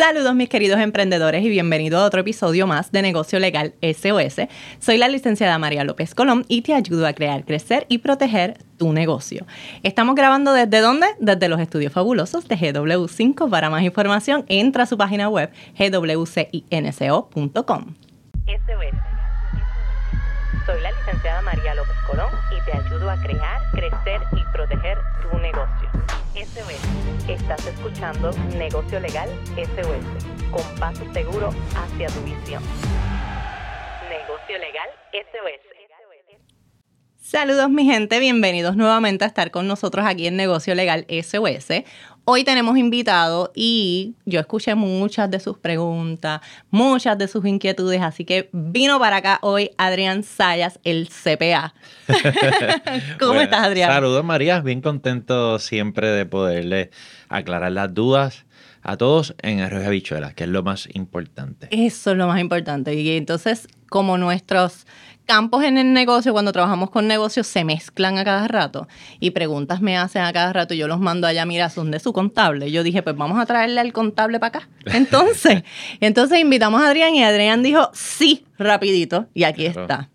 Saludos mis queridos emprendedores y bienvenido a otro episodio más de Negocio Legal SOS. Soy la licenciada María López Colón y te ayudo a crear, crecer y proteger tu negocio. Estamos grabando desde dónde? Desde los estudios fabulosos de GW5. Para más información entra a su página web gwcinco.com. Soy la licenciada María López Colón y te ayudo a crear, crecer y proteger tu negocio. SOS. Estás escuchando Negocio Legal SOS, con paso seguro hacia tu visión. Negocio Legal SOS. Saludos mi gente, bienvenidos nuevamente a estar con nosotros aquí en Negocio Legal SOS. Hoy tenemos invitado y yo escuché muchas de sus preguntas, muchas de sus inquietudes, así que vino para acá hoy Adrián Sayas, el CPA. ¿Cómo estás, Adrián? Saludos, María. Bien contento siempre de poderle aclarar las dudas a todos en Arroyo Habichuelas, que es lo más importante. Eso es lo más importante. Y entonces, como nuestros campos en el negocio, cuando trabajamos con negocios, se mezclan a cada rato y preguntas me hacen a cada rato y yo los mando allá, mira, son de su contable. Yo dije, pues vamos a traerle al contable para acá. Entonces, entonces invitamos a Adrián y Adrián dijo, sí, rapidito, y aquí está.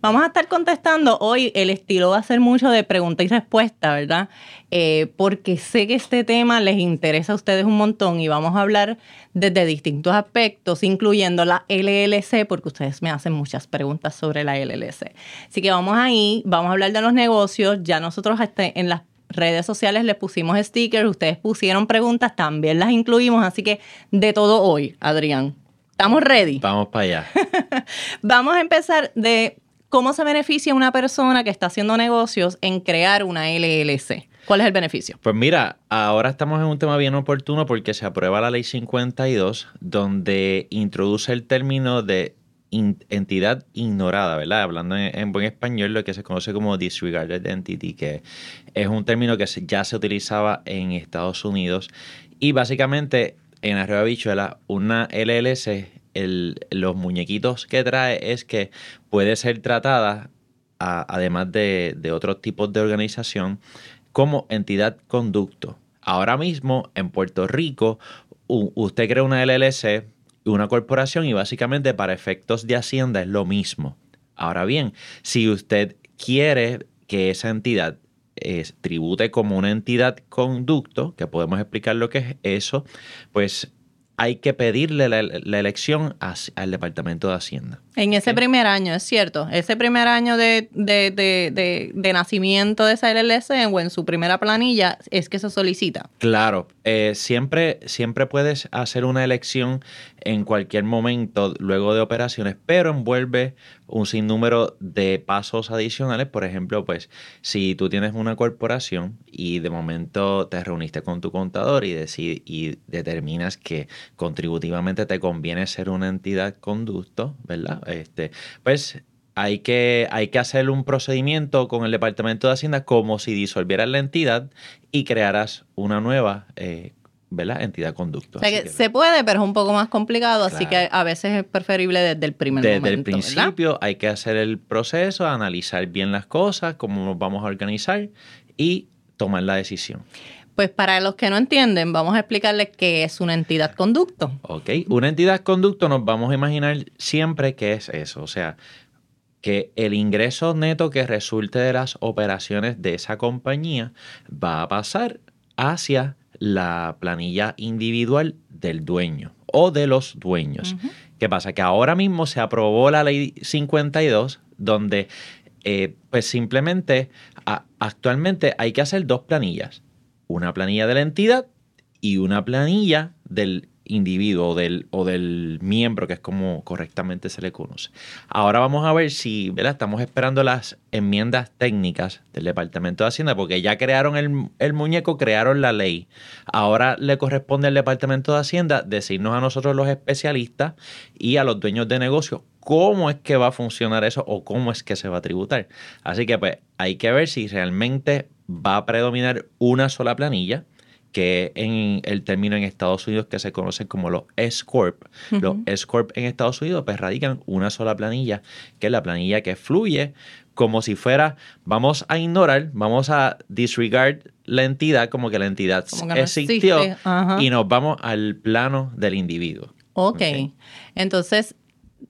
Vamos a estar contestando hoy, el estilo va a ser mucho de pregunta y respuesta, ¿verdad? Eh, porque sé que este tema les interesa a ustedes un montón y vamos a hablar desde distintos aspectos, incluyendo la LLC, porque ustedes me hacen muchas preguntas sobre la LLC. Así que vamos ahí, vamos a hablar de los negocios, ya nosotros este, en las redes sociales les pusimos stickers, ustedes pusieron preguntas, también las incluimos, así que de todo hoy, Adrián. ¿Estamos ready? Vamos para allá. Vamos a empezar de cómo se beneficia una persona que está haciendo negocios en crear una LLC. ¿Cuál es el beneficio? Pues mira, ahora estamos en un tema bien oportuno porque se aprueba la ley 52 donde introduce el término de entidad ignorada, ¿verdad? Hablando en, buen español, lo que se conoce como disregarded entity, que es un término que ya se utilizaba en Estados Unidos y básicamente en Arroyo Bichuela, una LLC, los muñequitos que trae es que puede ser tratada, además de, otros tipos de organización, como entidad conducto. Ahora mismo en Puerto Rico, usted crea una LLC, una corporación y básicamente para efectos de Hacienda es lo mismo. Ahora bien, si usted quiere que esa entidad tribute como una entidad conducto, que podemos explicar lo que es eso, pues hay que pedirle la, elección al Departamento de Hacienda. En ese primer año, es cierto, ese primer año de, nacimiento de esa LLC o en su primera planilla es que se solicita. Claro, eh, siempre, siempre puedes hacer una elección en cualquier momento luego de operaciones, pero envuelve un sinnúmero de pasos adicionales. Por ejemplo, pues si tú tienes una corporación y de momento te reuniste con tu contador y, y determinas que contributivamente te conviene ser una entidad conducto, ¿verdad? Este, pues hay que, hay que hacer un procedimiento con el Departamento de Hacienda como si disolvieras la entidad y crearas una nueva eh, ¿verdad? entidad conducto. se puede, pero es un poco más complicado, así que a veces es preferible desde el primer momento. Desde el principio hay que hacer el proceso, analizar bien las cosas, cómo nos vamos a organizar y tomar la decisión. Pues para los que no entienden, vamos a explicarles qué es una entidad conducto. Ok, una entidad conducto nos vamos a imaginar siempre qué es eso, o sea, que el ingreso neto que resulte de las operaciones de esa compañía va a pasar hacia la planilla individual del dueño o de los dueños. ¿Qué pasa? Que ahora mismo se aprobó la ley 52 donde eh, pues simplemente actualmente hay que hacer dos planillas. Una planilla de la entidad y una planilla del individuo o del, o del miembro, que es como correctamente se le conoce. Ahora vamos a ver si, ¿verdad? Estamos esperando las enmiendas técnicas del Departamento de Hacienda, porque ya crearon el, el muñeco, crearon la ley. Ahora le corresponde al Departamento de Hacienda decirnos a nosotros los especialistas y a los dueños de negocios cómo es que va a funcionar eso o cómo es que se va a tributar. Así que pues hay que ver si realmente va a predominar una sola planilla que en el término en Estados Unidos que se conocen como los S-Corp. Los S-Corp en Estados Unidos pues radican una sola planilla, que es la planilla que fluye como si fuera, vamos a ignorar, vamos a disregard la entidad como que la entidad no existió y nos vamos al plano del individuo. Ok. Ok. Entonces,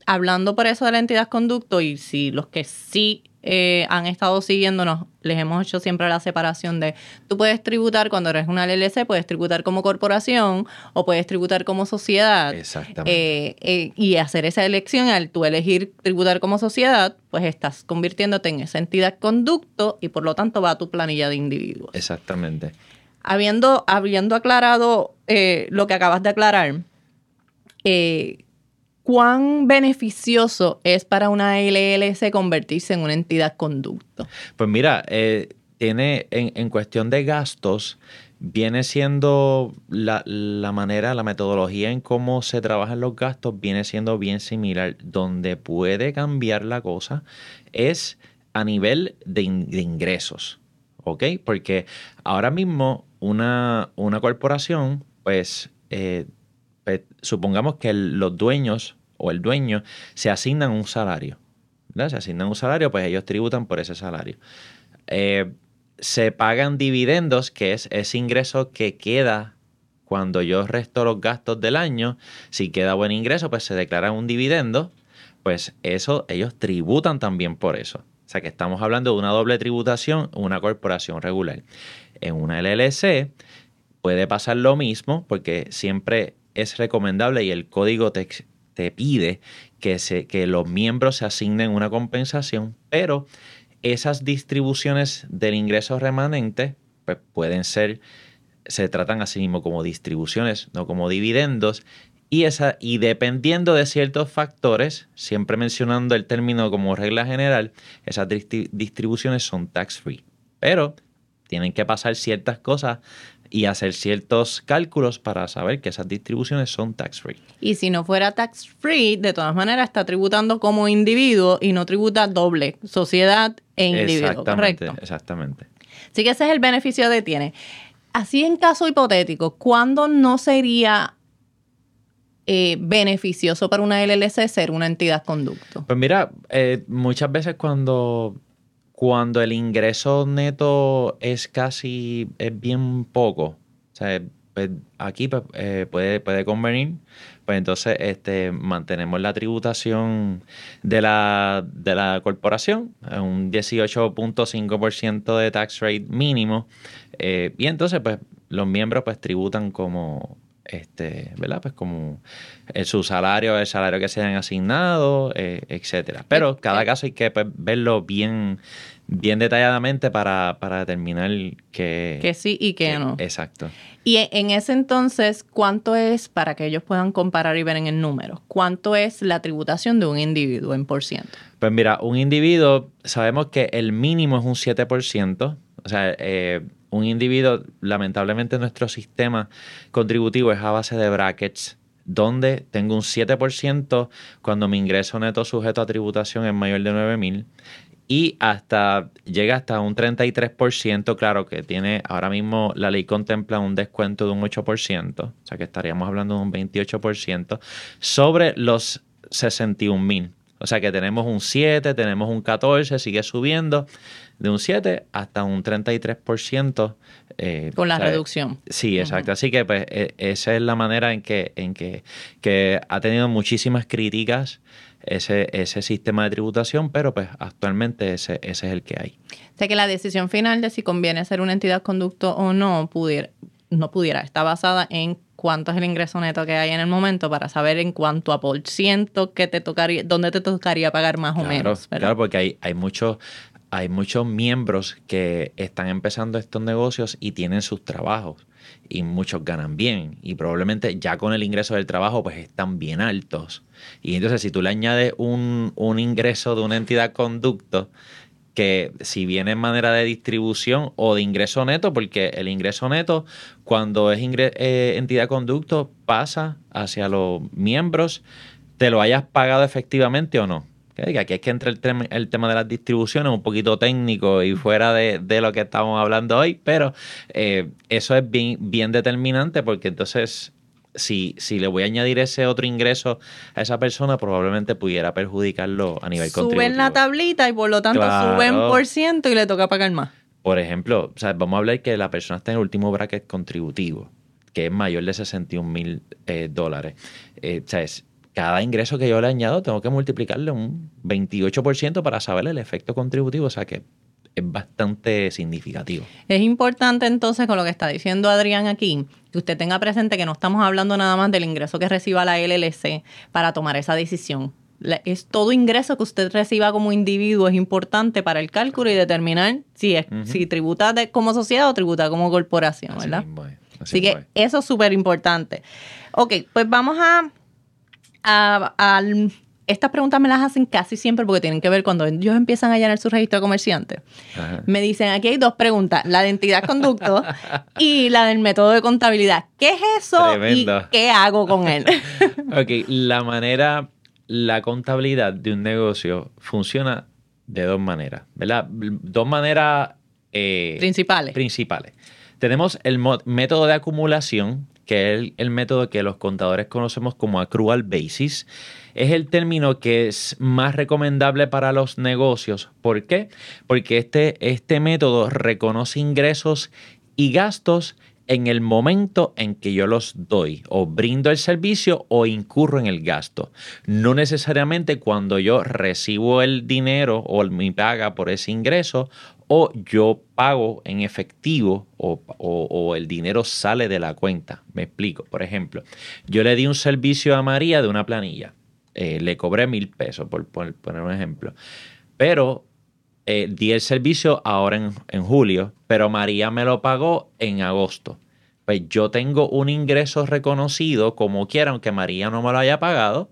hablando por eso de la entidad conducto, y si los que sí eh, han estado siguiéndonos, les hemos hecho siempre la separación de tú puedes tributar cuando eres una LLC, puedes tributar como corporación o puedes tributar como sociedad. Exactamente. Eh, eh, y hacer esa elección, al tú elegir tributar como sociedad, pues estás convirtiéndote en esa entidad conducto y por lo tanto va a tu planilla de individuos. Exactamente. Habiendo, habiendo aclarado lo que acabas de aclarar, eh, ¿cuán beneficioso es para una LLC convertirse en una entidad conducto? Pues mira, eh, tiene en, en cuestión de gastos, viene siendo la, la manera, la metodología en cómo se trabajan los gastos, viene siendo bien similar. Donde puede cambiar la cosa es a nivel de, de ingresos, ¿ok? Porque ahora mismo una, una corporación, pues, eh, pues, supongamos que los dueños o el dueño se asignan un salario. Se asignan un salario, pues ellos tributan por ese salario. Eh, se pagan dividendos, que es ese ingreso que queda cuando yo resto los gastos del año. Si queda buen ingreso, pues se declara un dividendo. Pues eso, ellos tributan también por eso. O sea que estamos hablando de una doble tributación, una corporación regular. En una LLC puede pasar lo mismo porque siempre es recomendable y el código te, pide que, se, que los miembros se asignen una compensación, pero esas distribuciones del ingreso remanente pues, pueden ser, se tratan así mismo como distribuciones, no como dividendos. Y, esa, y dependiendo de ciertos factores, siempre mencionando el término como regla general, esas distri- distribuciones son tax free. Pero tienen que pasar ciertas cosas y hacer ciertos cálculos para saber que esas distribuciones son tax free. Y si no fuera tax free, de todas maneras está tributando como individuo y no tributa doble, sociedad e individuo, Exactamente, correcto. exactamente. Así que ese es el beneficio de tiene. Así en caso hipotético, ¿cuándo no sería eh, beneficioso para una LLC ser una entidad conducto? Pues mira, eh, muchas veces cuando, cuando el ingreso neto es casi, es bien poco, o sea, pues, aquí pues, eh, puede, puede convenir, pues entonces este, mantenemos la tributación de la, de la corporación, un 18.5% de tax rate mínimo, eh, y entonces pues los miembros pues tributan como este, ¿verdad? Pues como eh, su salario, el salario que se han asignado, eh, etcétera. Pero cada caso hay que pues, verlo bien, bien detalladamente para, para determinar que, Que sí y que no. Exacto. Y e- en ese entonces, ¿cuánto es, para que ellos puedan comparar y ver en el número, cuánto es la tributación de un individuo en por ciento? Pues mira, un individuo, sabemos que el mínimo es un 7%. O sea, eh, un individuo, lamentablemente nuestro sistema contributivo es a base de brackets, donde tengo un 7% cuando mi ingreso neto sujeto a tributación es mayor de 9 mil y hasta llega hasta un 33%, claro que tiene ahora mismo la ley contempla un descuento de un 8%, o sea que estaríamos hablando de un 28% sobre los 61 mil. O sea que tenemos un 7, tenemos un 14, sigue subiendo de un 7 hasta un 33%. eh, Con la reducción. Sí, exacto. Así que pues e- esa es la manera en que, en que, que ha tenido muchísimas críticas ese, ese sistema de tributación, pero pues actualmente ese, ese es el que hay. O sea que la decisión final de si conviene ser una entidad conducto o no pudiera, no pudiera, está basada en cuánto es el ingreso neto que hay en el momento para saber en cuánto a por ciento que te tocaría, dónde te tocaría pagar más o menos. ¿verdad? claro, porque hay, hay muchos hay muchos miembros que están empezando estos negocios y tienen sus trabajos y muchos ganan bien y probablemente ya con el ingreso del trabajo pues están bien altos. Y entonces si tú le añades un, un ingreso de una entidad conducto que si viene en manera de distribución o de ingreso neto, porque el ingreso neto cuando es eh, entidad conducto pasa hacia los miembros, te lo hayas pagado efectivamente o no. Aquí es que entra el, tema- el tema de las distribuciones, un poquito técnico y fuera de, de lo que estamos hablando hoy, pero eh, eso es bien, bien determinante porque entonces si, si le voy a añadir ese otro ingreso a esa persona, probablemente pudiera perjudicarlo a nivel contributivo. Suben la tablita y por lo tanto Claro. suben por ciento y le toca pagar más. Por ejemplo, o sea, vamos a hablar que la persona está en el último bracket contributivo, que es mayor de 61 mil eh, dólares. Eh, o sea, es- cada ingreso que yo le añado tengo que multiplicarle un 28% para saber el efecto contributivo, o sea que es bastante significativo. Es importante entonces con lo que está diciendo Adrián aquí, que usted tenga presente que no estamos hablando nada más del ingreso que reciba la LLC para tomar esa decisión. Es todo ingreso que usted reciba como individuo es importante para el cálculo y determinar si, es, si tributa de- como sociedad o tributa como corporación, Así ¿verdad? así Así que es. eso es súper importante. Ok, pues vamos a, a- Estas preguntas me las hacen casi siempre porque tienen que ver cuando ellos empiezan a llenar su registro de comerciante. Ajá. Me dicen, aquí hay dos preguntas, la de entidad conducto y la del método de contabilidad. ¿Qué es eso Tremendo. y qué hago con él? Ok, la manera, la contabilidad de un negocio funciona de dos maneras, ¿verdad? Dos maneras eh, Principales. principales. Tenemos el método de acumulación, que es el, el método que los contadores conocemos como accrual basis. Es el término que es más recomendable para los negocios. ¿Por qué? Porque este, este método reconoce ingresos y gastos en el momento en que yo los doy o brindo el servicio o incurro en el gasto. No necesariamente cuando yo recibo el dinero o mi paga por ese ingreso o yo pago en efectivo o, o- el dinero sale de la cuenta. Me explico. Por ejemplo, yo le di un servicio a María de una planilla. Eh, le cobré mil pesos, por, por poner un ejemplo. Pero eh, di el servicio ahora en, en julio, pero María me lo pagó en agosto. Pues yo tengo un ingreso reconocido como quiera, aunque María no me lo haya pagado,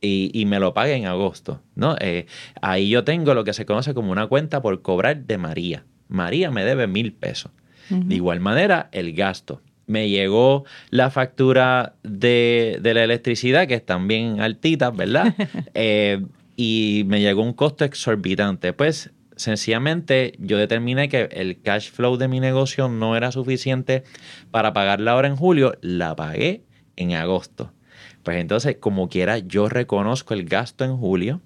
y, y me lo pague en agosto. ¿no? Eh, ahí yo tengo lo que se conoce como una cuenta por cobrar de María. María me debe mil pesos. De igual manera, el gasto. Me llegó la factura de, de la electricidad, que están bien altitas, ¿verdad? Eh, y me llegó un costo exorbitante. Pues sencillamente yo determiné que el cash flow de mi negocio no era suficiente para pagarla ahora en julio, la pagué en agosto. Pues entonces, como quiera, yo reconozco el gasto en julio,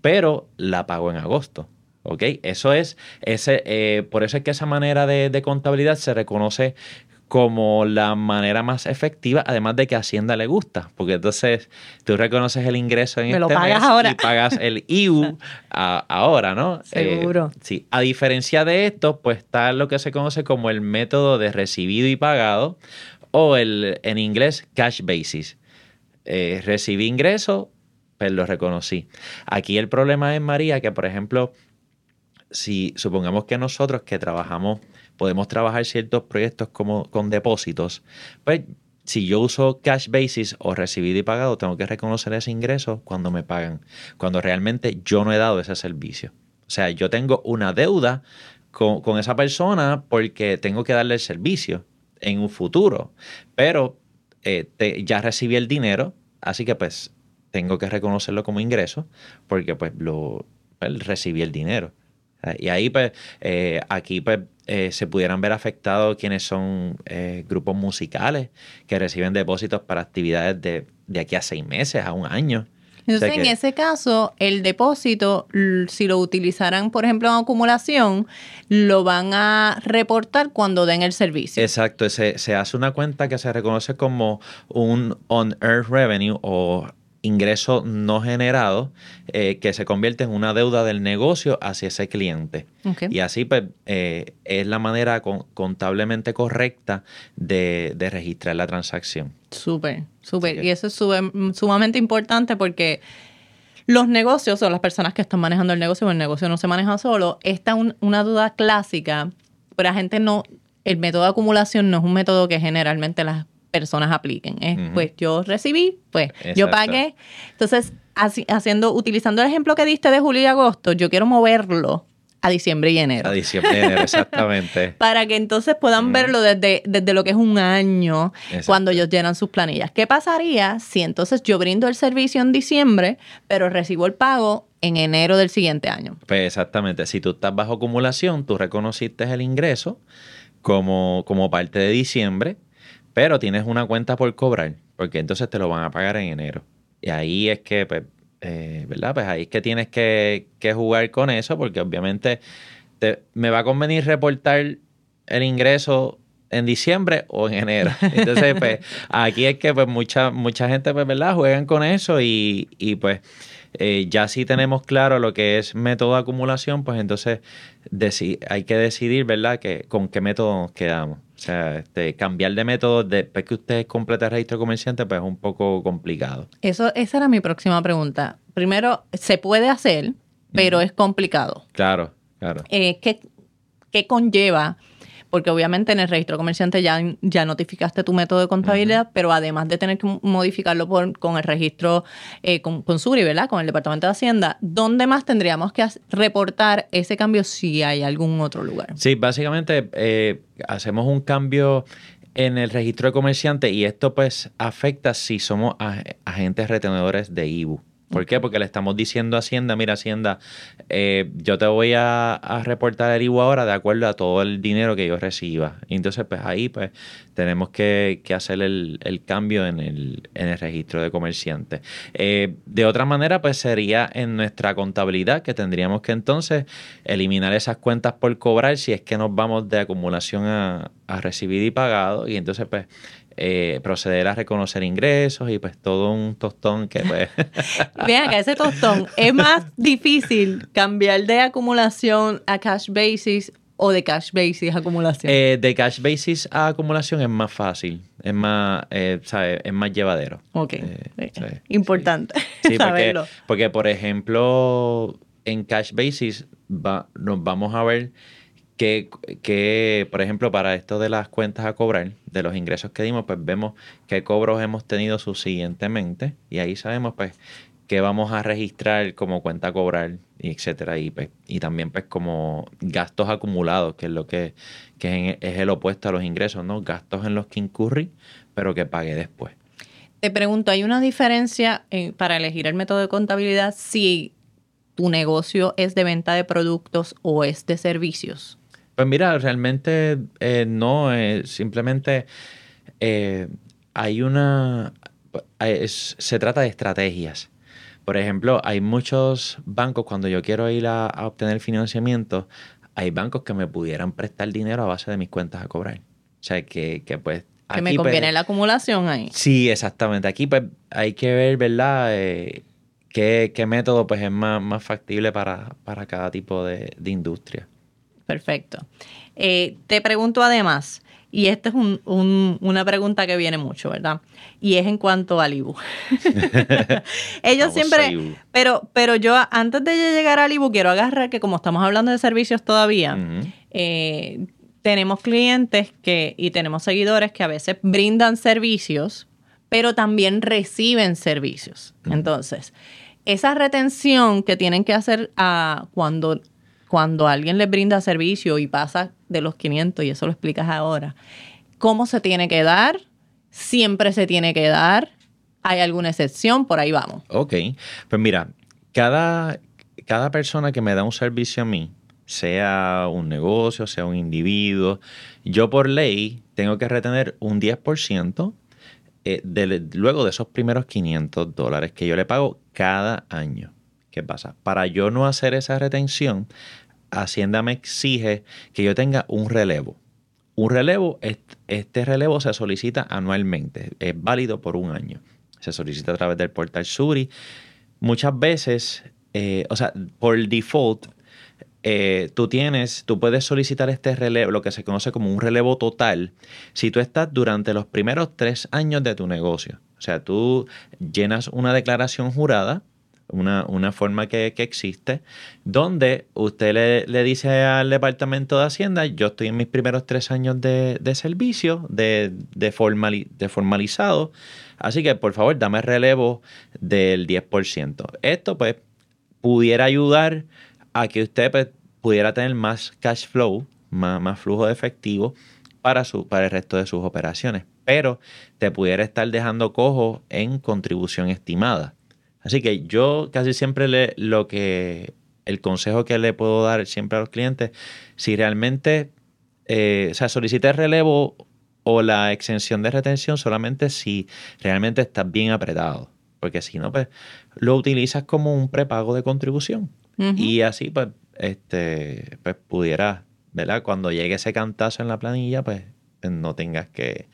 pero la pago en agosto. ¿Ok? Eso es, ese, eh, por eso es que esa manera de, de contabilidad se reconoce como la manera más efectiva, además de que a Hacienda le gusta, porque entonces tú reconoces el ingreso en Me lo este pagas mes ahora. y pagas el IU a- ahora, ¿no? Eh, Seguro. sí, a diferencia de esto, pues está lo que se conoce como el método de recibido y pagado, o el, en inglés, cash basis. Eh, recibí ingreso, pues lo reconocí. Aquí el problema es, María, que por ejemplo, si supongamos que nosotros que trabajamos, podemos trabajar ciertos proyectos como con depósitos, pues si yo uso cash basis o recibido y pagado, tengo que reconocer ese ingreso cuando me pagan, cuando realmente yo no he dado ese servicio. O sea, yo tengo una deuda con, esa persona porque tengo que darle el servicio en un futuro, pero eh, ya recibí el dinero, así que pues tengo que reconocerlo como ingreso porque pues lo pues, recibí el dinero. Y ahí, pues, eh, aquí, pues, eh, se pudieran ver afectados quienes son eh, grupos musicales que reciben depósitos para actividades de, de aquí a seis meses, a un año. Entonces, O sea en ese caso, el depósito, si lo utilizaran, por ejemplo, en acumulación, lo van a reportar cuando den el servicio. Exacto, se, se hace una cuenta que se reconoce como un on-earth revenue o ingreso no generado eh, que se convierte en una deuda del negocio hacia ese cliente. Y así pues eh, es la manera con- contablemente correcta de, de registrar la transacción. Súper, súper. Y eso es sumamente importante porque los negocios o las personas que están manejando el negocio, o el negocio no se maneja solo, esta es un- una duda clásica, pero la gente no, el método de acumulación no es un método que generalmente las personas apliquen. Ujú. pues yo recibí, pues yo pagué. Entonces, así- haciendo, utilizando el ejemplo que diste de julio y agosto, yo quiero moverlo a diciembre y enero A diciembre, de enero, exactamente. para que entonces puedan verlo desde, desde lo que es un año Exacto. cuando ellos llenan sus planillas. ¿Qué pasaría si entonces yo brindo el servicio en diciembre, pero recibo el pago en enero del siguiente año? Pues exactamente, si tú estás bajo acumulación, tú reconociste el ingreso como, como parte de diciembre, pero tienes una cuenta por cobrar, porque entonces te lo van a pagar en enero. Y ahí es que, pues, eh, ¿verdad? Pues ahí es que tienes que, que jugar con eso, porque obviamente te, me va a convenir reportar el ingreso en diciembre o en enero. Entonces, pues, aquí es que pues mucha, mucha gente, pues, ¿verdad? Juegan con eso y, y pues eh, ya si tenemos claro lo que es método de acumulación, pues entonces hay que decidir, ¿verdad?, que, con qué método nos quedamos. O sea, este, cambiar de método después que usted complete el registro comerciante, pues es un poco complicado. Eso, esa era mi próxima pregunta. Primero, se puede hacer, pero es complicado. Claro, claro. Eh, ¿qué, ¿Qué conlleva porque obviamente en el registro comerciante ya, ya notificaste tu método de contabilidad, pero además de tener que modificarlo con el registro eh, con, Suri, ¿verdad? Con el Departamento de Hacienda, ¿dónde más tendríamos que reportar ese cambio si hay algún otro lugar? Sí, básicamente eh, hacemos un cambio en el registro de comerciante y esto pues afecta si somos agentes retenedores de IBU. ¿Por qué? Porque le estamos diciendo a Hacienda, mira Hacienda, eh, yo te voy a, reportar el IVA ahora de acuerdo a todo el dinero que yo reciba. Entonces, pues ahí pues tenemos que, hacer el, cambio en el, registro de comerciantes. Eh, de otra manera, pues sería en nuestra contabilidad que tendríamos que entonces eliminar esas cuentas por cobrar si es que nos vamos de acumulación a, a recibido y pagado. Y entonces, pues eh, proceder a reconocer ingresos y pues todo un tostón que pues... Vean que ese tostón es más difícil cambiar de acumulación a cash basis o de cash basis a acumulación. Eh, de cash basis a acumulación es más fácil, es más, eh, es más llevadero. Ok, importante sí. saberlo. Porque, por ejemplo, en cash basis nos vamos a ver que, por ejemplo, para esto de las cuentas a cobrar, de los ingresos que dimos, pues vemos qué cobros hemos tenido subsiguientemente y ahí sabemos, pues, qué vamos a registrar como cuenta a cobrar, y etcétera. Y, pues, y también, pues, como gastos acumulados, que es lo que, es, el opuesto a los ingresos, ¿no? Gastos en los que incurrí, pero que pagué después. Te pregunto, ¿hay una diferencia para elegir el método de contabilidad si tu negocio es de venta de productos o es de servicios? Pues mira, realmente eh, no, eh, simplemente eh, hay una, se trata de estrategias. Por ejemplo, hay muchos bancos, cuando yo quiero ir a, obtener financiamiento, hay bancos que me pudieran prestar dinero a base de mis cuentas a cobrar. O sea, que, que pues... Que me conviene pues, la acumulación ahí. Sí, exactamente. Aquí pues hay que ver, ¿verdad? qué, método pues es más, más factible para, cada tipo de industria. Perfecto. Eh, te pregunto además, y esta es una pregunta que viene mucho, ¿verdad? Y es en cuanto al IBU. Ellos siempre, pero, pero yo antes de llegar al IBU quiero agarrar que como estamos hablando de servicios todavía, eh, tenemos clientes que y tenemos seguidores que a veces brindan servicios, pero también reciben servicios. Entonces, esa retención que tienen que hacer a cuando cuando alguien les brinda servicio y pasa de los 500, y eso lo explicas ahora, ¿cómo se tiene que dar? ¿Siempre se tiene que dar? ¿Hay alguna excepción? Por ahí vamos. Ok, pues mira, cada, cada persona que me da un servicio a mí, sea un negocio, sea un individuo, yo por ley tengo que retener un 10% eh, luego de esos primeros 500 dólares que yo le pago cada año. ¿Qué pasa? Para yo no hacer esa retención, Hacienda me exige que yo tenga un relevo. Un relevo, este relevo se solicita anualmente, es válido por un año. Se solicita a través del portal Suri. Muchas veces, eh, o sea, por default, eh, tú tienes, tú puedes solicitar este relevo, lo que se conoce como un relevo total, si tú estás durante los primeros tres años de tu negocio. O sea, tú llenas una declaración jurada una, forma que, existe, donde usted le, dice al Departamento de Hacienda, yo estoy en mis primeros tres años de, servicio, de, de, formalizado, así que por favor dame relevo del 10%. Esto pues pudiera ayudar a que usted pues, pudiera tener más cash flow, más, más flujo de efectivo para, su, para el resto de sus operaciones, pero te pudiera estar dejando cojo en contribución estimada. Así que yo casi siempre le, lo que, el consejo que le puedo dar siempre a los clientes, si realmente, eh, o sea, solicita el relevo o la exención de retención solamente si realmente estás bien apretado. Porque si no, pues lo utilizas como un prepago de contribución. Y así, pues, este, pues pudiera, ¿verdad? Cuando llegue ese cantazo en la planilla, pues no tengas que,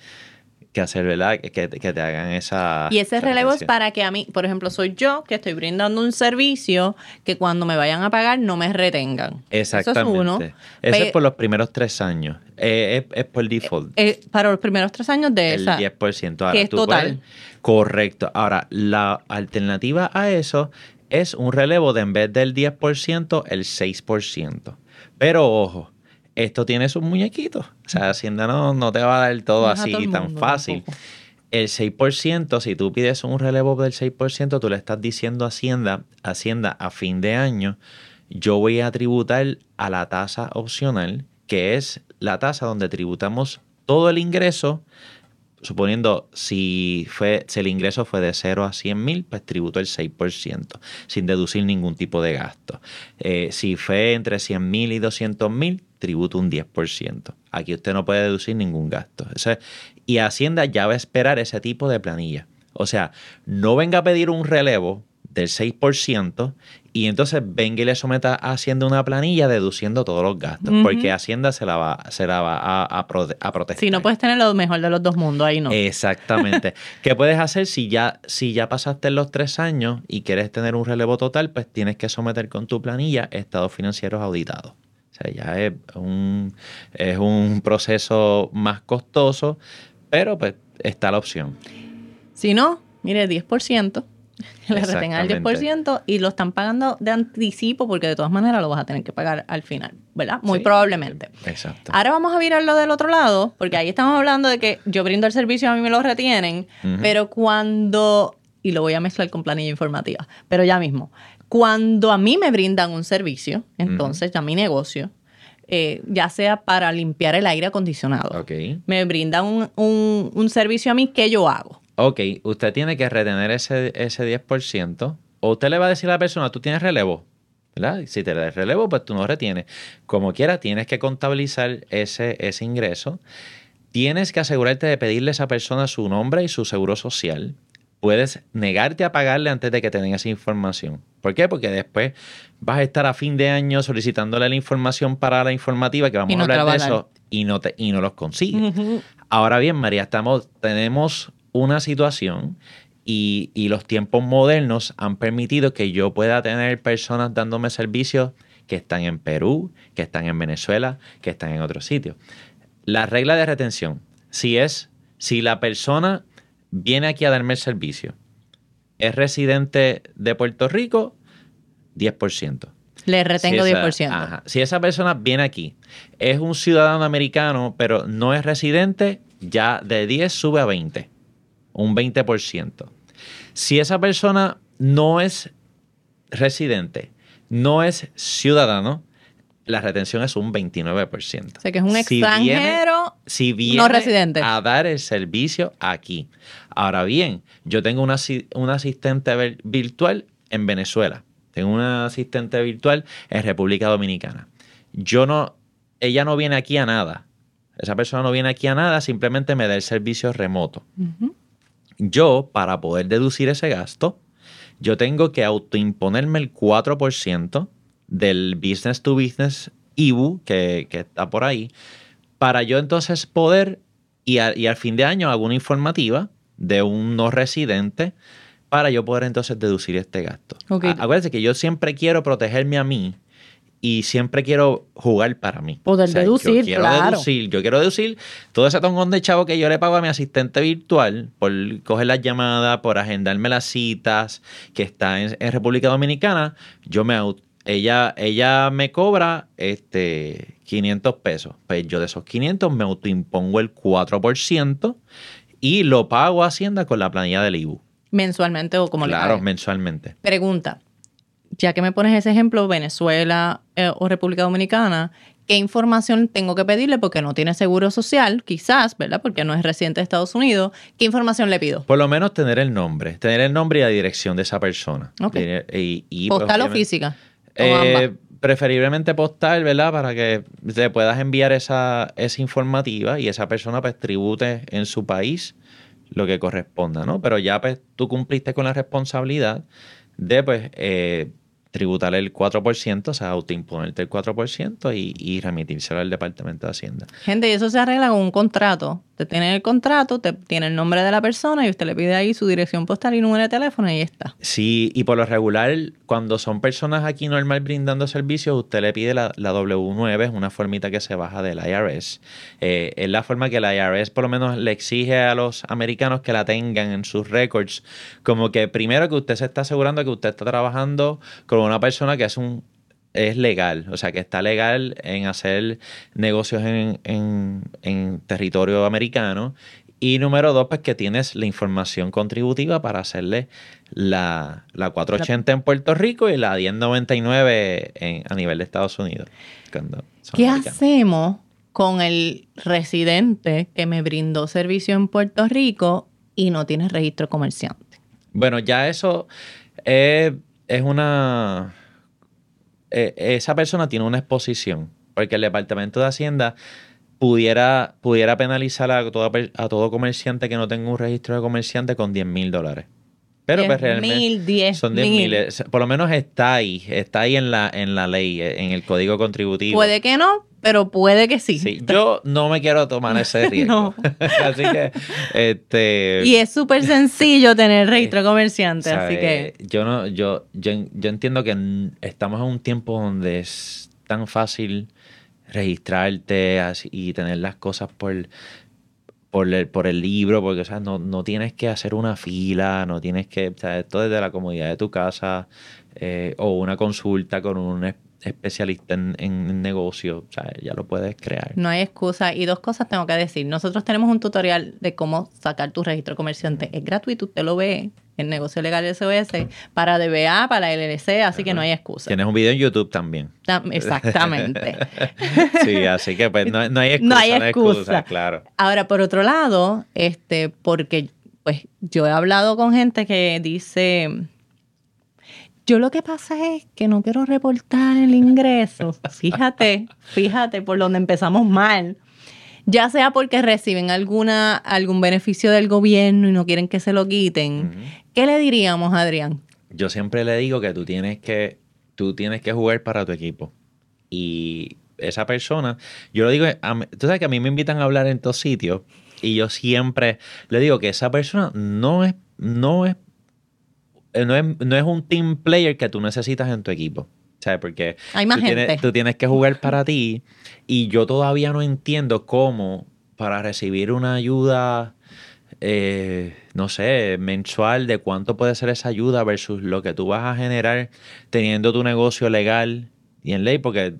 que hacer, ¿verdad? Que, que, te hagan esa... Y ese relevo es para que a mí, por ejemplo, soy yo que estoy brindando un servicio que cuando me vayan a pagar no me retengan. Exactamente. Eso es uno. Eso es por los primeros tres años. Eh, es, por default. Eh, para los primeros tres años de esa. El 10%. Ahora, que es total. correcto. Ahora, la alternativa a eso es un relevo de en vez del 10%, el 6%. Pero ojo, esto tiene sus muñequitos. O sea, Hacienda no, no te va a dar todo así tan fácil. El 6%, si tú pides un relevo del 6%, tú le estás diciendo a Hacienda, Hacienda a fin de año, yo voy a tributar a la tasa opcional, que es la tasa donde tributamos todo el ingreso suponiendo si, fue, si el ingreso fue de 0 a 100 mil, pues tributo el 6%, sin deducir ningún tipo de gasto. Eh, si fue entre 100 mil y 200 mil, tributo un 10%. Aquí usted no puede deducir ningún gasto. y Hacienda ya va a esperar ese tipo de planilla. O sea, no venga a pedir un relevo del 6% y entonces venga y le someta a Hacienda una planilla deduciendo todos los gastos, porque Hacienda se la va, se la va a, a, proteger. Si no puedes tener lo mejor de los dos mundos, ahí no. Exactamente. ¿Qué puedes hacer si ya, si ya pasaste los tres años y quieres tener un relevo total? Pues tienes que someter con tu planilla estados financieros auditados. O sea, ya es un, es un proceso más costoso, pero pues está la opción. Si no, mire, 10%. le retengan el 10% y lo están pagando de anticipo porque de todas maneras lo vas a tener que pagar al final, ¿verdad? Muy probablemente. Exacto. Ahora vamos a virarlo del otro lado, porque ahí estamos hablando de que yo brindo el servicio, a mí me lo retienen, pero cuando, y lo voy a mezclar con planilla informativa, pero ya mismo, cuando a mí me brindan un servicio, entonces ya mi negocio, eh, ya sea para limpiar el aire acondicionado, me brindan un, un, un servicio a mí, ¿qué yo hago? Ok, usted tiene que retener ese, ese 10%, o usted le va a decir a la persona, tú tienes relevo, ¿verdad? Si te da relevo, pues tú no retienes. Como quiera, tienes que contabilizar ese, ese ingreso. Tienes que asegurarte de pedirle a esa persona su nombre y su seguro social. Puedes negarte a pagarle antes de que te den esa información. ¿Por qué? Porque después vas a estar a fin de año solicitándole la información para la informativa, que vamos a hablar de eso, y no, te, y no los consigues. Ahora bien, María, estamos, tenemos una situación y, los tiempos modernos han permitido que yo pueda tener personas dándome servicios que están en Perú, que están en Venezuela, que están en otros sitios. La regla de retención, si es, si la persona viene aquí a darme el servicio, es residente de Puerto Rico, 10%. Le retengo 10%. Si esa persona viene aquí, es un ciudadano americano, pero no es residente, ya de 10 sube a 20 un 20%. Si esa persona no es residente, no es ciudadano, la retención es un 29%. O sea que es un extranjero si viene no residente. a dar el servicio aquí. Ahora bien, yo tengo una, un asistente virtual en Venezuela. Tengo una asistente virtual en República Dominicana. Yo no, ella no viene aquí a nada. Esa persona no viene aquí a nada, simplemente me da el servicio remoto yo, para poder deducir ese gasto, yo tengo que autoimponerme el 4% del business to business IBU que, está por ahí, para yo entonces poder, y, al fin de año hago una informativa de un no residente, para yo poder entonces deducir este gasto. Acuérdense que yo siempre quiero protegerme a mí y siempre quiero jugar para mí. Poder deducir, yo quiero claro. Deducir, yo quiero deducir todo ese tongón de chavo que yo le pago a mi asistente virtual por coger las llamadas, por agendarme las citas, que está en, República Dominicana. Yo me ella, ella me cobra este 500 pesos. Pues yo de esos 500 me autoimpongo el 4% y lo pago a Hacienda con la planilla del IBU. Mensualmente o como Claro, mensualmente. Pregunta ya que me pones ese ejemplo, Venezuela eh, o República Dominicana, ¿qué información tengo que pedirle porque no tiene seguro social? Quizás, ¿verdad? Porque no es residente de Estados Unidos. ¿Qué información le pido? Por lo menos tener el nombre, tener el nombre y la dirección de esa persona. ¿Postal o física? Eh, preferiblemente postal, ¿verdad? Para que te puedas enviar esa, esa informativa y esa persona pues tribute en su país lo que corresponda, ¿no? Pero ya pues tú cumpliste con la responsabilidad de pues eh, tributar el 4%, o sea, autoimponerte el 4% y, y remitírselo al Departamento de Hacienda. Gente, y eso se arregla con un contrato. Te tiene el contrato, te tiene el nombre de la persona y usted le pide ahí su dirección postal y número de teléfono y ahí está. Sí, y por lo regular, cuando son personas aquí normal brindando servicios, usted le pide la, la W9, es una formita que se baja del IRS. Eh, es la forma que la IRS por lo menos le exige a los americanos que la tengan en sus records. Como que primero que usted se está asegurando que usted está trabajando con una persona que es un es legal, o sea, que está legal en hacer negocios en, en, en territorio americano. Y número dos, pues que tienes la información contributiva para hacerle la, la 480 en Puerto Rico y la 1099 en, a nivel de Estados Unidos. ¿Qué americanos. hacemos con el residente que me brindó servicio en Puerto Rico y no tiene registro comerciante? Bueno, ya eso es, es una... eh, esa persona tiene una exposición, porque el Departamento de Hacienda pudiera, pudiera penalizar a, per- a todo comerciante que no tenga un registro de comerciante con 10 mil dólares. Pero pues 10 realmente mil, 10 son 10 mil. mil. Por lo menos está ahí, está ahí en la, en la ley, eh, en el código contributivo. Puede que no, pero puede que sí. Sí, yo no me quiero tomar ese riesgo. Así que, este... Y es súper sencillo tener registro comerciante, ¿Sabe? así que yo no yo, yo yo entiendo que estamos en un tiempo donde es tan fácil registrarte así, y tener las cosas por por el, por el libro porque o no, no tienes que hacer una fila no tienes que o esto desde la comodidad de tu casa eh, o una consulta con un especialista en, en negocio o sea, ya lo puedes crear no hay excusa. Y dos cosas tengo que decir. Nosotros tenemos un tutorial de cómo sacar tu registro comerciante. Es gratuito, usted lo ve en Negocio Legal SOS para DBA, para LLC, así que no hay excusa. tienes un video en YouTube también Tam- Exactamente. sí así que pues no, no hay excusa No hay excusa. claro Ahora, por otro lado, este, porque pues yo he hablado con gente que dice, yo lo que pasa es que no quiero reportar el ingreso. Fíjate, fíjate por donde empezamos mal. Ya sea porque reciben alguna, algún beneficio del gobierno y no quieren que se lo quiten. ¿Qué le diríamos, Adrián? yo siempre le digo que tú tienes que tú tienes que jugar para tu equipo y esa persona yo lo digo tú sabes que a mí me invitan a hablar en todos sitios y yo siempre le digo que esa persona no es no es no es, no es un team player que tú necesitas en tu equipo ¿sabes? porque Hay más tú gente. tienes, tú tienes que jugar para ti y yo todavía no entiendo cómo para recibir una ayuda eh, no sé, mensual de cuánto puede ser esa ayuda versus lo que tú vas a generar teniendo tu negocio legal y en ley, porque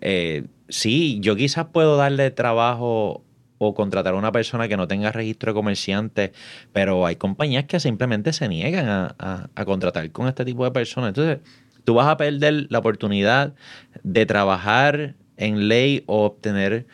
eh, sí, yo quizás puedo darle trabajo o contratar a una persona que no tenga registro de comerciante, pero hay compañías que simplemente se niegan a, a- a contratar con este tipo de personas. Entonces, tú vas a perder la oportunidad de trabajar en ley o obtener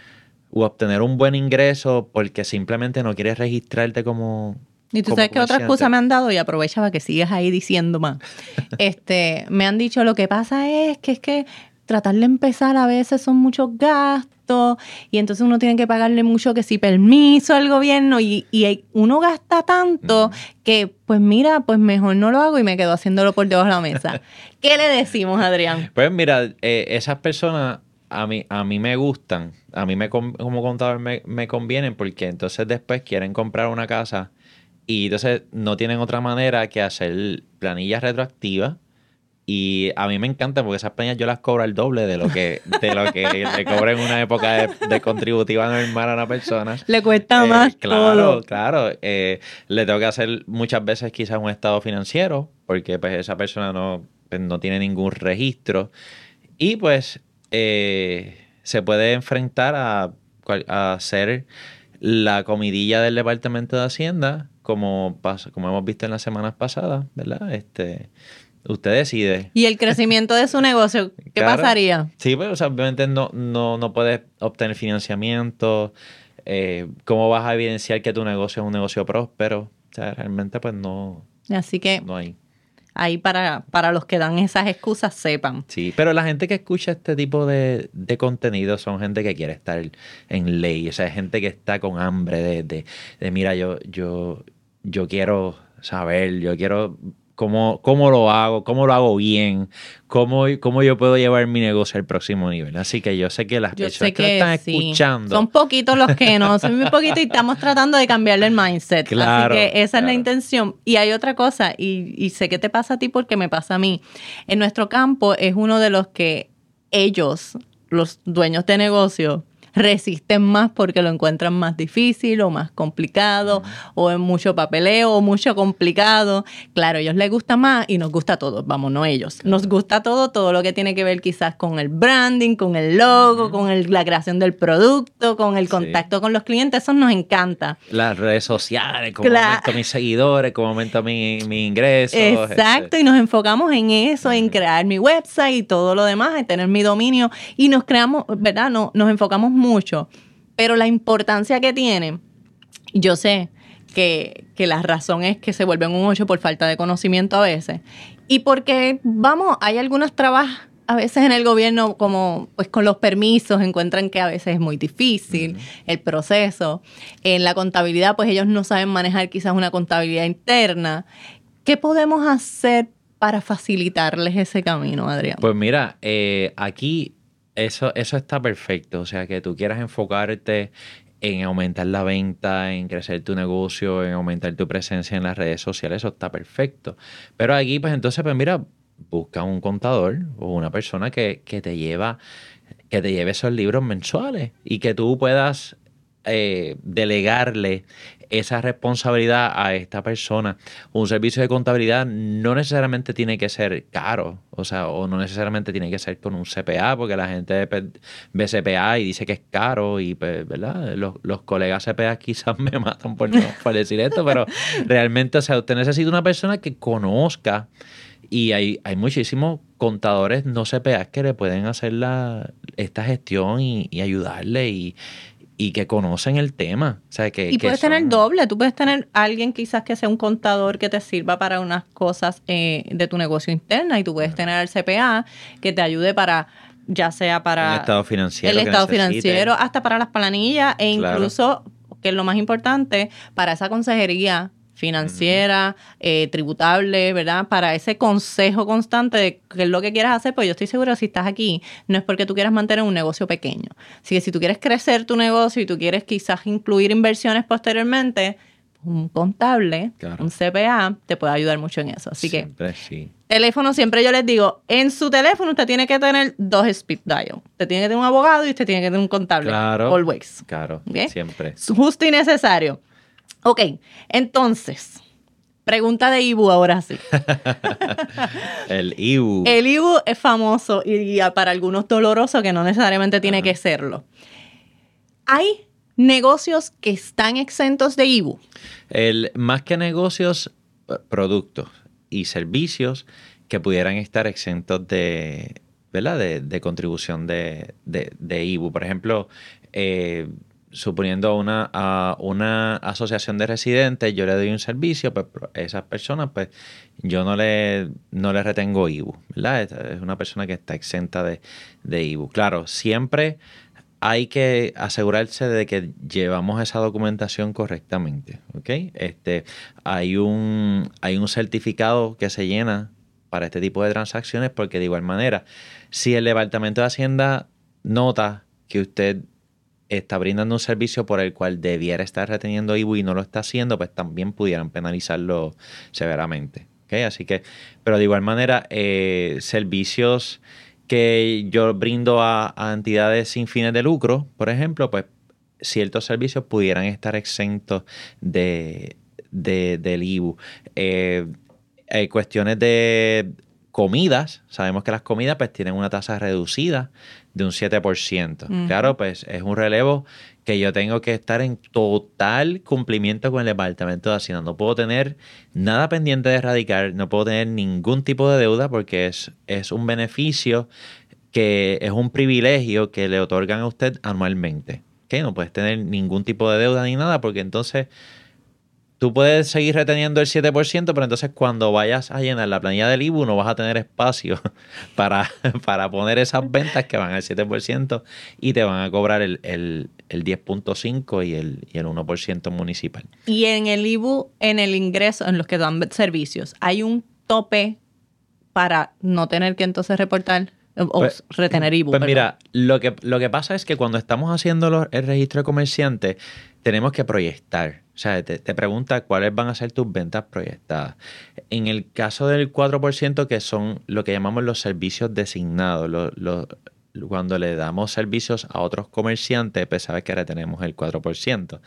o obtener un buen ingreso porque simplemente no quieres registrarte como Y tú sabes que otra excusa me han dado y aprovecha para que sigas ahí diciendo más. Este, me han dicho lo que pasa es que es que tratar de empezar a veces son muchos gastos y entonces uno tiene que pagarle mucho que si permiso al gobierno y, y uno gasta tanto que pues mira, pues mejor no lo hago y me quedo haciéndolo por debajo de la mesa. ¿Qué le decimos, Adrián? Pues mira, eh, esas personas a mí, a mí me gustan, a mí me como contador me, me convienen porque entonces después quieren comprar una casa y entonces no tienen otra manera que hacer planillas retroactivas y a mí me encanta porque esas planillas yo las cobro al doble de lo que, de lo que le cobro en una época de, de contributiva normal a una persona. Le cuesta Eh, más claro, todo. claro. Eh, le tengo que hacer muchas veces quizás un estado financiero, porque pues esa persona no, pues, no tiene ningún registro. Y pues eh, se puede enfrentar a, a hacer la comidilla del Departamento de Hacienda, como, como hemos visto en las semanas pasadas, ¿verdad? Este, usted decide. Y el crecimiento de su negocio, ¿qué Claro. pasaría? Sí, pues, o sea, obviamente no, no, no puedes obtener financiamiento. eh, ¿Cómo vas a evidenciar que tu negocio es un negocio próspero? O sea, realmente pues no, Así que no hay. ahí para, para los que dan esas excusas sepan. Sí, pero la gente que escucha este tipo de, de contenido son gente que quiere estar en ley, o sea, gente que está con hambre de, de, de mira, yo, yo, yo quiero saber, yo quiero cómo, cómo lo hago, cómo lo hago bien, cómo, cómo yo puedo llevar mi negocio al próximo nivel. Así que yo sé que las personas que, están escuchando. Son poquitos los que no, son muy poquitos y estamos tratando de cambiarle el mindset. Claro, Así que esa es la intención. Y hay otra cosa, y, y sé que te pasa a ti porque me pasa a mí. En nuestro campo es uno de los que ellos, los dueños de negocio, resisten más porque lo encuentran más difícil o más complicado o en mucho papeleo o mucho complicado. Claro, a ellos les gusta más y nos gusta todo, vamos, no ellos. Nos gusta todo, todo lo que tiene que ver quizás con el branding, con el logo, con la creación del producto, con el contacto con los clientes, eso nos encanta. Las redes sociales, cómo aumento mis seguidores, cómo aumento mi, mi ingreso. Exacto, y nos enfocamos en eso, en crear mi website y todo lo demás, en tener mi dominio y nos creamos, ¿verdad? No, nos enfocamos mucho, pero la importancia que tiene, yo sé que, la razón es que se vuelven un 8 por falta de conocimiento a veces. Y porque, vamos, hay algunas trabas a veces en el gobierno, como pues con los permisos, encuentran que a veces es muy difícil el proceso. En la contabilidad, pues ellos no saben manejar quizás una contabilidad interna. ¿Qué podemos hacer para facilitarles ese camino, Adrián? Pues mira, eh, aquí eso, eso está perfecto. O sea, que tú quieras enfocarte en aumentar la venta, en crecer tu negocio, en aumentar tu presencia en las redes sociales, eso está perfecto. Pero aquí, pues entonces, pues mira, busca un contador o una persona que, que te lleva, que te lleve esos libros mensuales y que tú puedas eh, delegarle esa responsabilidad a esta persona. Un servicio de contabilidad no necesariamente tiene que ser caro, o sea, o no necesariamente tiene que ser con un CPA, porque la gente ve CPA y dice que es caro y, pues, ¿verdad? Los, colegas CPA quizás me matan por, por decir esto, pero realmente, o sea, usted necesita una persona que conozca y hay, hay muchísimos contadores no CPA que le pueden hacer la, esta gestión y, y ayudarle y, y que conocen el tema. O sea, que, y puedes tener doble, tú puedes tener alguien quizás que sea un contador que te sirva para unas cosas eh, de tu negocio interna y tú puedes tener al CPA que te ayude para ya sea para el estado financiero, el estado financiero hasta para las planillas e incluso, que es lo más importante, para esa consejería financiera, eh, tributable, ¿verdad? Para ese consejo constante de qué es lo que quieras hacer, pues yo estoy segura si estás aquí, no es porque tú quieras mantener un negocio pequeño. Así que si tú quieres crecer tu negocio y tú quieres quizás incluir inversiones posteriormente, un contable, un CPA, te puede ayudar mucho en eso. Así que, sí. teléfono, siempre yo les digo, en su teléfono usted tiene que tener dos speed dial. Usted tiene que tener un abogado y usted tiene que tener un contable. Claro. Always. Claro, siempre. Justo y necesario. Ok, entonces, pregunta de Ibu ahora sí. el Ibu. El Ibu es famoso y, para algunos doloroso que no necesariamente tiene que serlo. ¿Hay negocios que están exentos de Ibu? El, más que negocios, eh, productos y servicios que pudieran estar exentos de, ¿verdad? de, contribución de, de, IBU. Por ejemplo, eh, suponiendo una, a una asociación de residentes, yo le doy un servicio, pues esas personas, pues yo no le, no le retengo IBU, ¿verdad? Es una persona que está exenta de, de IBU. Claro, siempre hay que asegurarse de que llevamos esa documentación correctamente, ¿ok? Este, hay un, hay un certificado que se llena para este tipo de transacciones porque de igual manera, si el Departamento de Hacienda nota que usted está brindando un servicio por el cual debiera estar reteniendo IBU y no lo está haciendo, pues también pudieran penalizarlo severamente. Así que, pero de igual manera, eh, servicios que yo brindo a, entidades sin fines de lucro, por ejemplo, pues ciertos servicios pudieran estar exentos de, del IBU. Eh, hay cuestiones de comidas, sabemos que las comidas pues tienen una tasa reducida de un 7%. Claro, pues es un relevo que yo tengo que estar en total cumplimiento con el Departamento de Hacienda. No puedo tener nada pendiente de erradicar, no puedo tener ningún tipo de deuda porque es, es un beneficio que es un privilegio que le otorgan a usted anualmente. ¿okay? No puedes tener ningún tipo de deuda ni nada porque entonces tú puedes seguir reteniendo el 7%, pero entonces cuando vayas a llenar la planilla del IBU no vas a tener espacio para, para poner esas ventas que van al 7% y te van a cobrar el, el, el 10.5 y el, y el 1% municipal. Y en el IBU, en el ingreso, en los que dan servicios, ¿hay un tope para no tener que entonces reportar? O Pues- retener IBU. Pues perdón. mira, lo que, lo que pasa es que cuando estamos haciendo los- el registro de comerciante, tenemos que proyectar. O sea, te, te pregunta cuáles van a ser tus ventas proyectadas. En el caso del 4%, que son lo que llamamos los servicios designados, lo- lo- cuando le damos servicios a otros comerciantes, pues sabes que retenemos el 4%.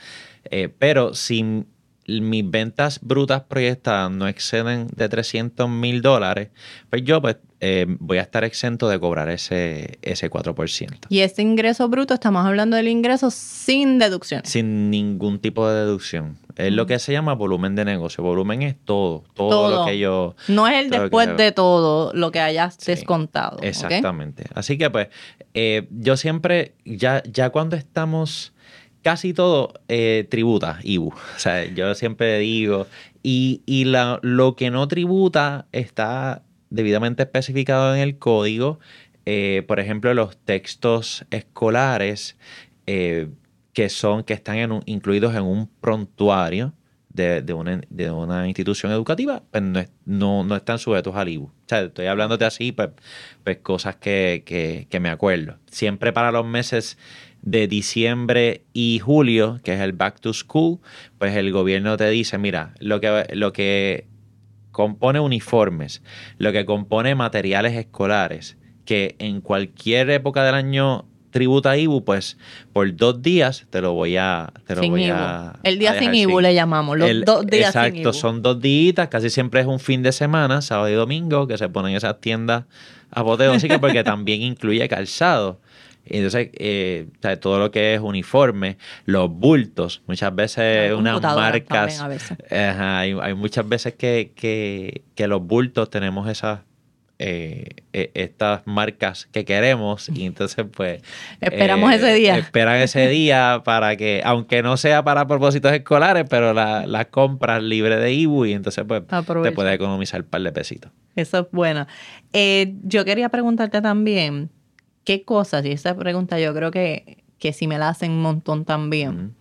Eh, pero si mis ventas brutas proyectadas no exceden de 300 mil dólares, pues yo pues, eh, voy a estar exento de cobrar ese, ese 4%. Y este ingreso bruto, estamos hablando del ingreso sin deducciones. Sin ningún tipo de deducción. Es lo que se llama volumen de negocio. Volumen es todo, todo, Todo. lo que yo... No es el que después de todo lo que hayas Sí, descontado. Exactamente. Así que pues eh, yo siempre, ya, ya cuando estamos, casi todo eh, tributa IBU. O sea, yo siempre digo, y, y la- lo que no tributa está debidamente especificado en el código. Eh, por ejemplo, los textos escolares eh, que son, que están en incluidos en un prontuario de, de una, de una institución educativa, pues no, no, no están sujetos al IBU. O sea, estoy hablándote así, pues, pues cosas que- que me acuerdo. Siempre para los meses de diciembre y julio, que es el back to school, pues el gobierno te dice, mira, lo que, lo que compone uniformes, lo que compone materiales escolares, que en cualquier época del año tributa IBU, pues por dos días te lo voy a... Te lo Sin voy IBU. a el día a sin IBU le llamamos, los el- dos días exacto, sin IBU. son dos días, casi siempre es un fin de semana, sábado y domingo, que se ponen esas tiendas apoteósicas porque también incluye calzado. Y Entonces, eh, o sea, todo lo que es uniforme, los bultos, muchas veces Las unas marcas, a veces. ajá, hay, hay muchas veces que, que, que los bultos tenemos esas eh, eh, estas marcas que queremos y entonces pues Esperamos eh, ese día. esperan ese día para que aunque no sea para propósitos escolares pero la, la compras libre de IBU y entonces pues te puedes economizar un par de pesitos Eso es bueno. Eh, yo quería preguntarte también, ¿qué cosas? Y esa pregunta yo creo que, que si me la hacen un montón también.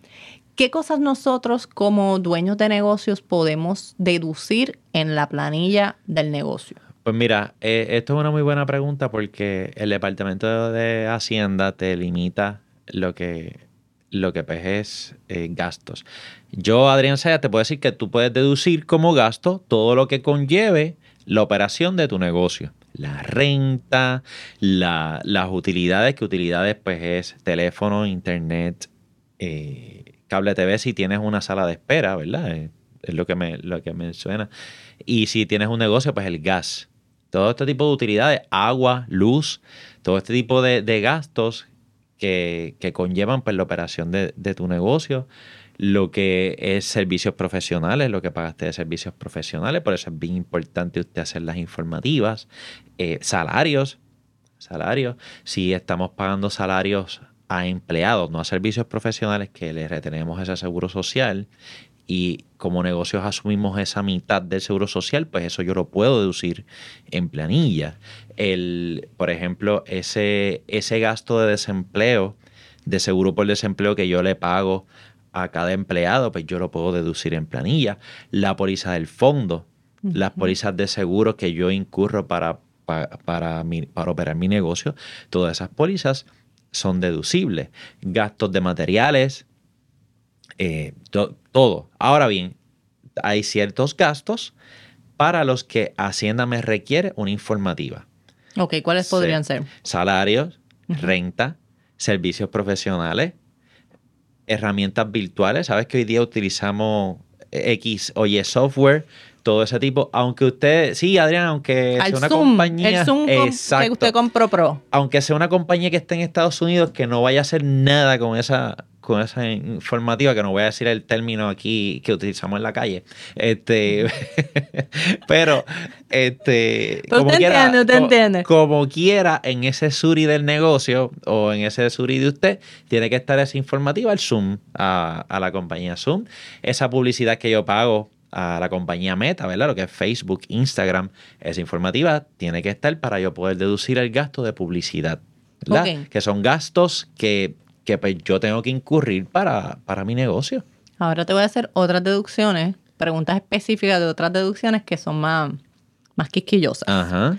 ¿Qué cosas nosotros como dueños de negocios podemos deducir en la planilla del negocio? Pues mira, eh, esto es una muy buena pregunta porque el Departamento de Hacienda te limita lo que, lo que pues, es eh, gastos. Yo, Adrián Saya, te puedo decir que tú puedes deducir como gasto todo lo que conlleve la operación de tu negocio. La renta, la- las utilidades, que utilidades pues es teléfono, internet, eh, cable TV si tienes una sala de espera, ¿verdad? Eh, es lo que me, lo que me suena. Y si tienes un negocio, pues el gas. Todo este tipo de utilidades, agua, luz, todo este tipo de, de gastos que, que conllevan pues, la operación de, de tu negocio, lo que es servicios profesionales, lo que pagaste de servicios profesionales, por eso es bien importante usted hacer las informativas, eh, salarios, salarios, si estamos pagando salarios a empleados, no a servicios profesionales que les retenemos ese seguro social y como negocios asumimos esa mitad del seguro social, pues eso yo lo puedo deducir en planilla. El, por ejemplo, ese, ese gasto de desempleo, de seguro por desempleo que yo le pago a cada empleado, pues yo lo puedo deducir en planilla. La póliza del fondo, las pólizas de seguro que yo incurro para, pa- para, mi- para operar mi negocio, todas esas pólizas son deducibles. Gastos de materiales, eh, to- todo. Ahora bien, hay ciertos gastos para los que Hacienda me requiere una informativa. Ok, ¿cuáles podrían ser? Salarios, renta, servicios profesionales, herramientas virtuales. Sabes que hoy día utilizamos X o Y software, todo ese tipo. Aunque usted, sí, Adrián, aunque Al sea una Zoom, compañía. el Zoom que usted compró Pro. aunque sea una compañía que esté en Estados Unidos, que no vaya a hacer nada con esa, con esa informativa, que no voy a decir el término aquí que utilizamos en la calle. Este, pero este, Pero usted entiende, usted co- entiende. como quiera, en ese suri del negocio o en ese suri de usted, tiene que estar esa informativa al Zoom, a, a la compañía Zoom. Esa publicidad que yo pago a la compañía Meta, ¿verdad? Lo que es Facebook, Instagram, esa informativa tiene que estar para yo poder deducir el gasto de publicidad, ¿verdad? Que son gastos que, que pues, yo tengo que incurrir para, para mi negocio. Ahora te voy a hacer otras deducciones, preguntas específicas de otras deducciones que son más, más quisquillosas. Ajá.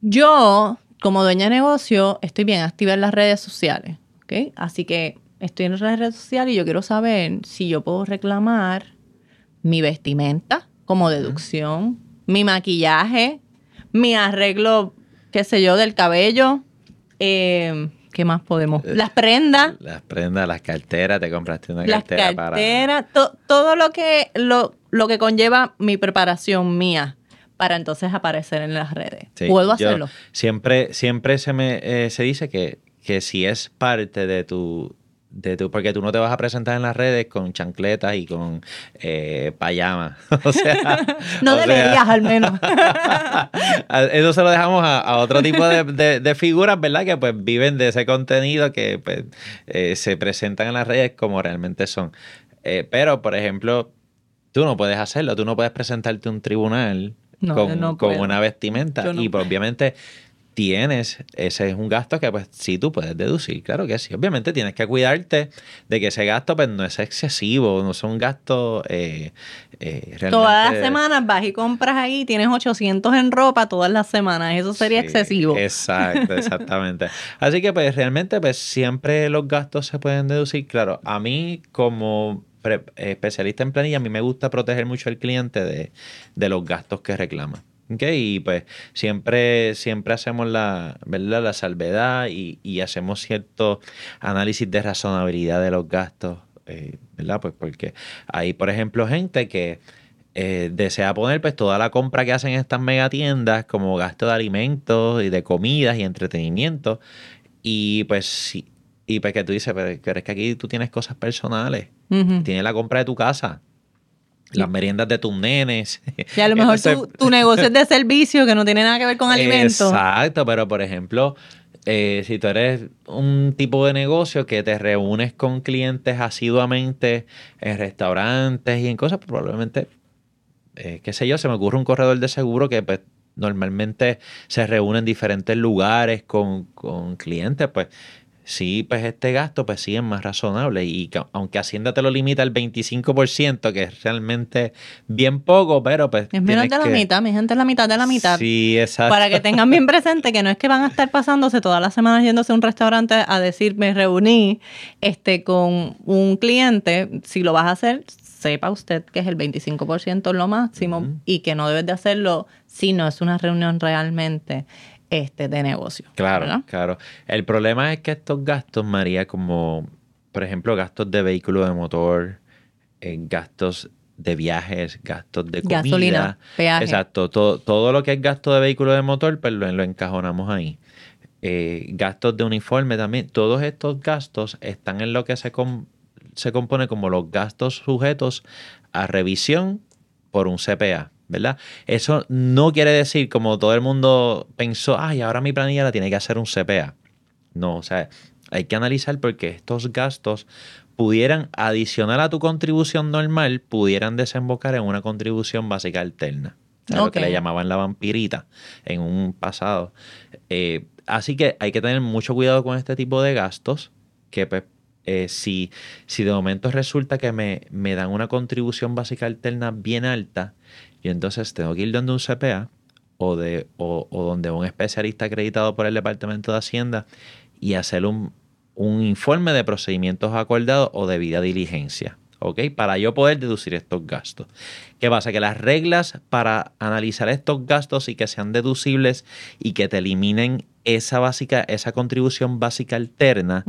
Yo, como dueña de negocio, estoy bien activa en las redes sociales, ¿ok? Así que estoy en las redes sociales y yo quiero saber si yo puedo reclamar mi vestimenta como deducción, mi maquillaje, mi arreglo, qué sé yo, del cabello, eh, ¿qué más podemos? Las prendas, Las prendas, las carteras, te compraste una las cartera para... carteras, to- todo lo que, lo, lo que conlleva mi preparación mía para entonces aparecer en las redes. Sí, ¿Puedo yo hacerlo? Siempre, siempre se me eh, se dice que, que si es parte de tu, de tu, porque tú no te vas a presentar en las redes con chancletas y con eh, payama. o sea, No o sea, deberías, al menos. Eso se lo dejamos a, a otro tipo de, de- de figuras, ¿verdad? Que pues viven de ese contenido que pues, eh, se presentan en las redes como realmente son. Eh, pero, por ejemplo, tú no puedes hacerlo, tú no puedes presentarte a un tribunal No, con, no con una vestimenta. No y pues, obviamente tienes, ese es un gasto que pues sí tú puedes deducir, claro que sí. Obviamente tienes que cuidarte de que ese gasto pues no es excesivo, no son gastos eh, eh, realmente... Todas las semanas vas y compras ahí, tienes 800 en ropa todas las semanas. Eso sería Sí, excesivo. Exacto, exactamente. Así que pues realmente pues siempre los gastos se pueden deducir. Claro, a mí como especialista en planilla, a mí me gusta proteger mucho al cliente de, de los gastos que reclama. ¿Ok? Y pues siempre, siempre hacemos la, ¿verdad? la salvedad y, y hacemos cierto análisis de razonabilidad de los gastos, eh, ¿verdad? Pues porque hay, por ejemplo, gente que eh, desea poner pues toda la compra que hacen estas megatiendas como gasto de alimentos y de comidas y entretenimiento y pues sí y pues que tú dices pero, pero es que aquí tú tienes cosas personales tienes la compra de tu casa las meriendas de tus nenes Y a lo mejor Entonces- tu, tu negocio es de servicio que no tiene nada que ver con alimentos. Exacto, pero por ejemplo, eh, si tú eres un tipo de negocio que te reúnes con clientes asiduamente en restaurantes y en cosas, probablemente, eh, qué sé yo, se me ocurre un corredor de seguro que pues normalmente se reúne en diferentes lugares con, con clientes, pues sí, pues este gasto pues sí es más razonable y que, aunque Hacienda te lo limita al 25%, que es realmente bien poco, pero pues... es menos de la que- mitad, mi gente es la mitad de la mitad. Sí, exacto. Para que tengan bien presente que no es que van a estar pasándose todas las semanas yéndose a un restaurante a decir me reuní este, con un cliente. Si lo vas a hacer, sepa usted que es el 25% lo máximo y que no debes de hacerlo si no es una reunión realmente este, de negocio. Claro, ¿verdad? claro. El problema es que estos gastos, María, como por ejemplo gastos de vehículo de motor, eh, gastos de viajes, gastos de comida. Gasolina, peaje. Exacto. Todo, todo lo que es gasto de vehículo de motor, pues lo, lo encajonamos ahí. Eh, gastos de uniforme también. Todos estos gastos están en lo que se, com- se compone como los gastos sujetos a revisión por un CPA, ¿verdad? Eso no quiere decir, como todo el mundo pensó, ay, ahora mi planilla la tiene que hacer un CPA. No, o sea, hay que analizar porque estos gastos pudieran, adicional a tu contribución normal, pudieran desembocar en una contribución básica alterna. O sea, Lo que le llamaban la vampirita en un pasado. Eh, así que hay que tener mucho cuidado con este tipo de gastos, que pues, eh, si, si de momento resulta que me, me dan una contribución básica alterna bien alta, y entonces tengo que ir donde un CPA o, de, o, donde un especialista acreditado por el Departamento de Hacienda y hacer un, un informe de procedimientos acordados o debida diligencia. ¿Ok? Para yo poder deducir estos gastos. ¿Qué pasa? Que las reglas para analizar estos gastos y que sean deducibles y que te eliminen esa básica, esa contribución básica alterna.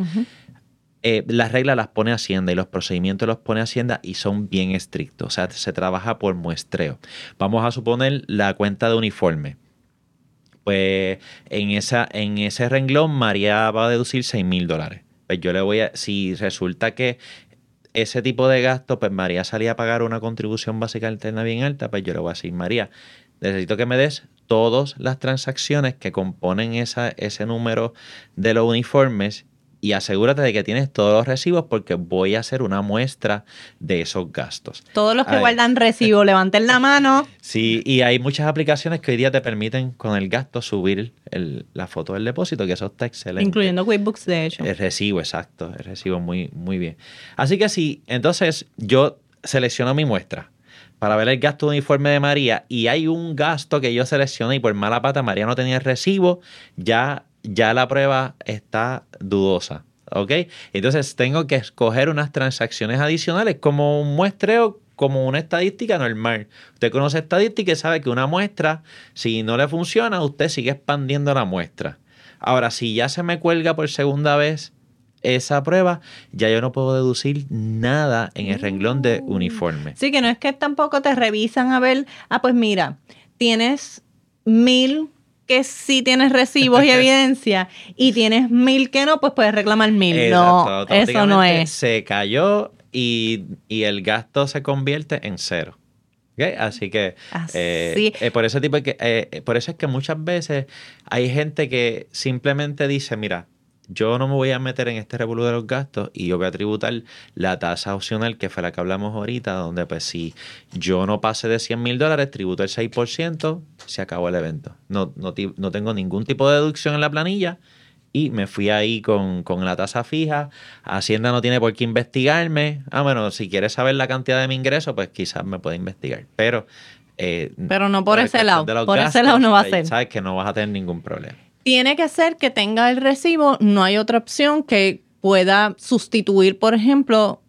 Eh, las reglas las pone Hacienda y los procedimientos los pone Hacienda y son bien estrictos. O sea, se trabaja por muestreo. Vamos a suponer la cuenta de uniforme. Pues en, esa, en ese renglón María va a deducir 6 mil dólares. Pues yo le voy a, si resulta que ese tipo de gasto, pues María salía a pagar una contribución básica alterna bien alta, pues yo le voy a decir, María, necesito que me des todas las transacciones que componen esa, ese número de los uniformes y asegúrate de que tienes todos los recibos porque voy a hacer una muestra de esos gastos. Todos los que guardan recibo, levanten la mano. Sí, y hay muchas aplicaciones que hoy día te permiten con el gasto subir la foto del depósito, que eso está excelente. Incluyendo QuickBooks, de hecho. El recibo, exacto, el recibo muy, muy bien. Así que sí, entonces yo selecciono mi muestra para ver el gasto de uniforme de María y hay un gasto que yo seleccioné y por mala pata María no tenía el recibo, ya ya la prueba está dudosa. ¿Ok? Entonces tengo que escoger unas transacciones adicionales como un muestreo, como una estadística normal. Usted conoce estadística y sabe que una muestra, si no le funciona, usted sigue expandiendo la muestra. Ahora, si ya se me cuelga por segunda vez esa prueba, ya yo no puedo deducir nada en el renglón de uh. uniforme. Sí, que no es que tampoco te revisan a ver, ah, pues mira, tienes mil que sí tienes recibos y evidencia y tienes mil que no, pues puedes reclamar mil. no, eso no es. Se cayó y, el gasto se convierte en cero. Así que eh, eh, por ese tipo que eh, por eso es que muchas veces hay gente que simplemente dice, mira, yo no me voy a meter en este revolú de los gastos y yo voy a tributar la tasa opcional que fue la que hablamos ahorita, donde pues si yo no pase de 100 mil dólares, tributo el 6%, se acabó el evento. No, no, no, tengo ningún tipo de deducción en la planilla y me fui ahí con, la tasa fija. Hacienda no tiene por qué investigarme. Ah, bueno, si quieres saber la cantidad de mi ingreso, pues quizás me puede investigar. Pero... Eh, Pero no por ese lado. Por ese lado no va a ser. Sabes que no vas a tener ningún problema. Tiene que ser que tenga el recibo, no hay otra opción que pueda sustituir, por ejemplo,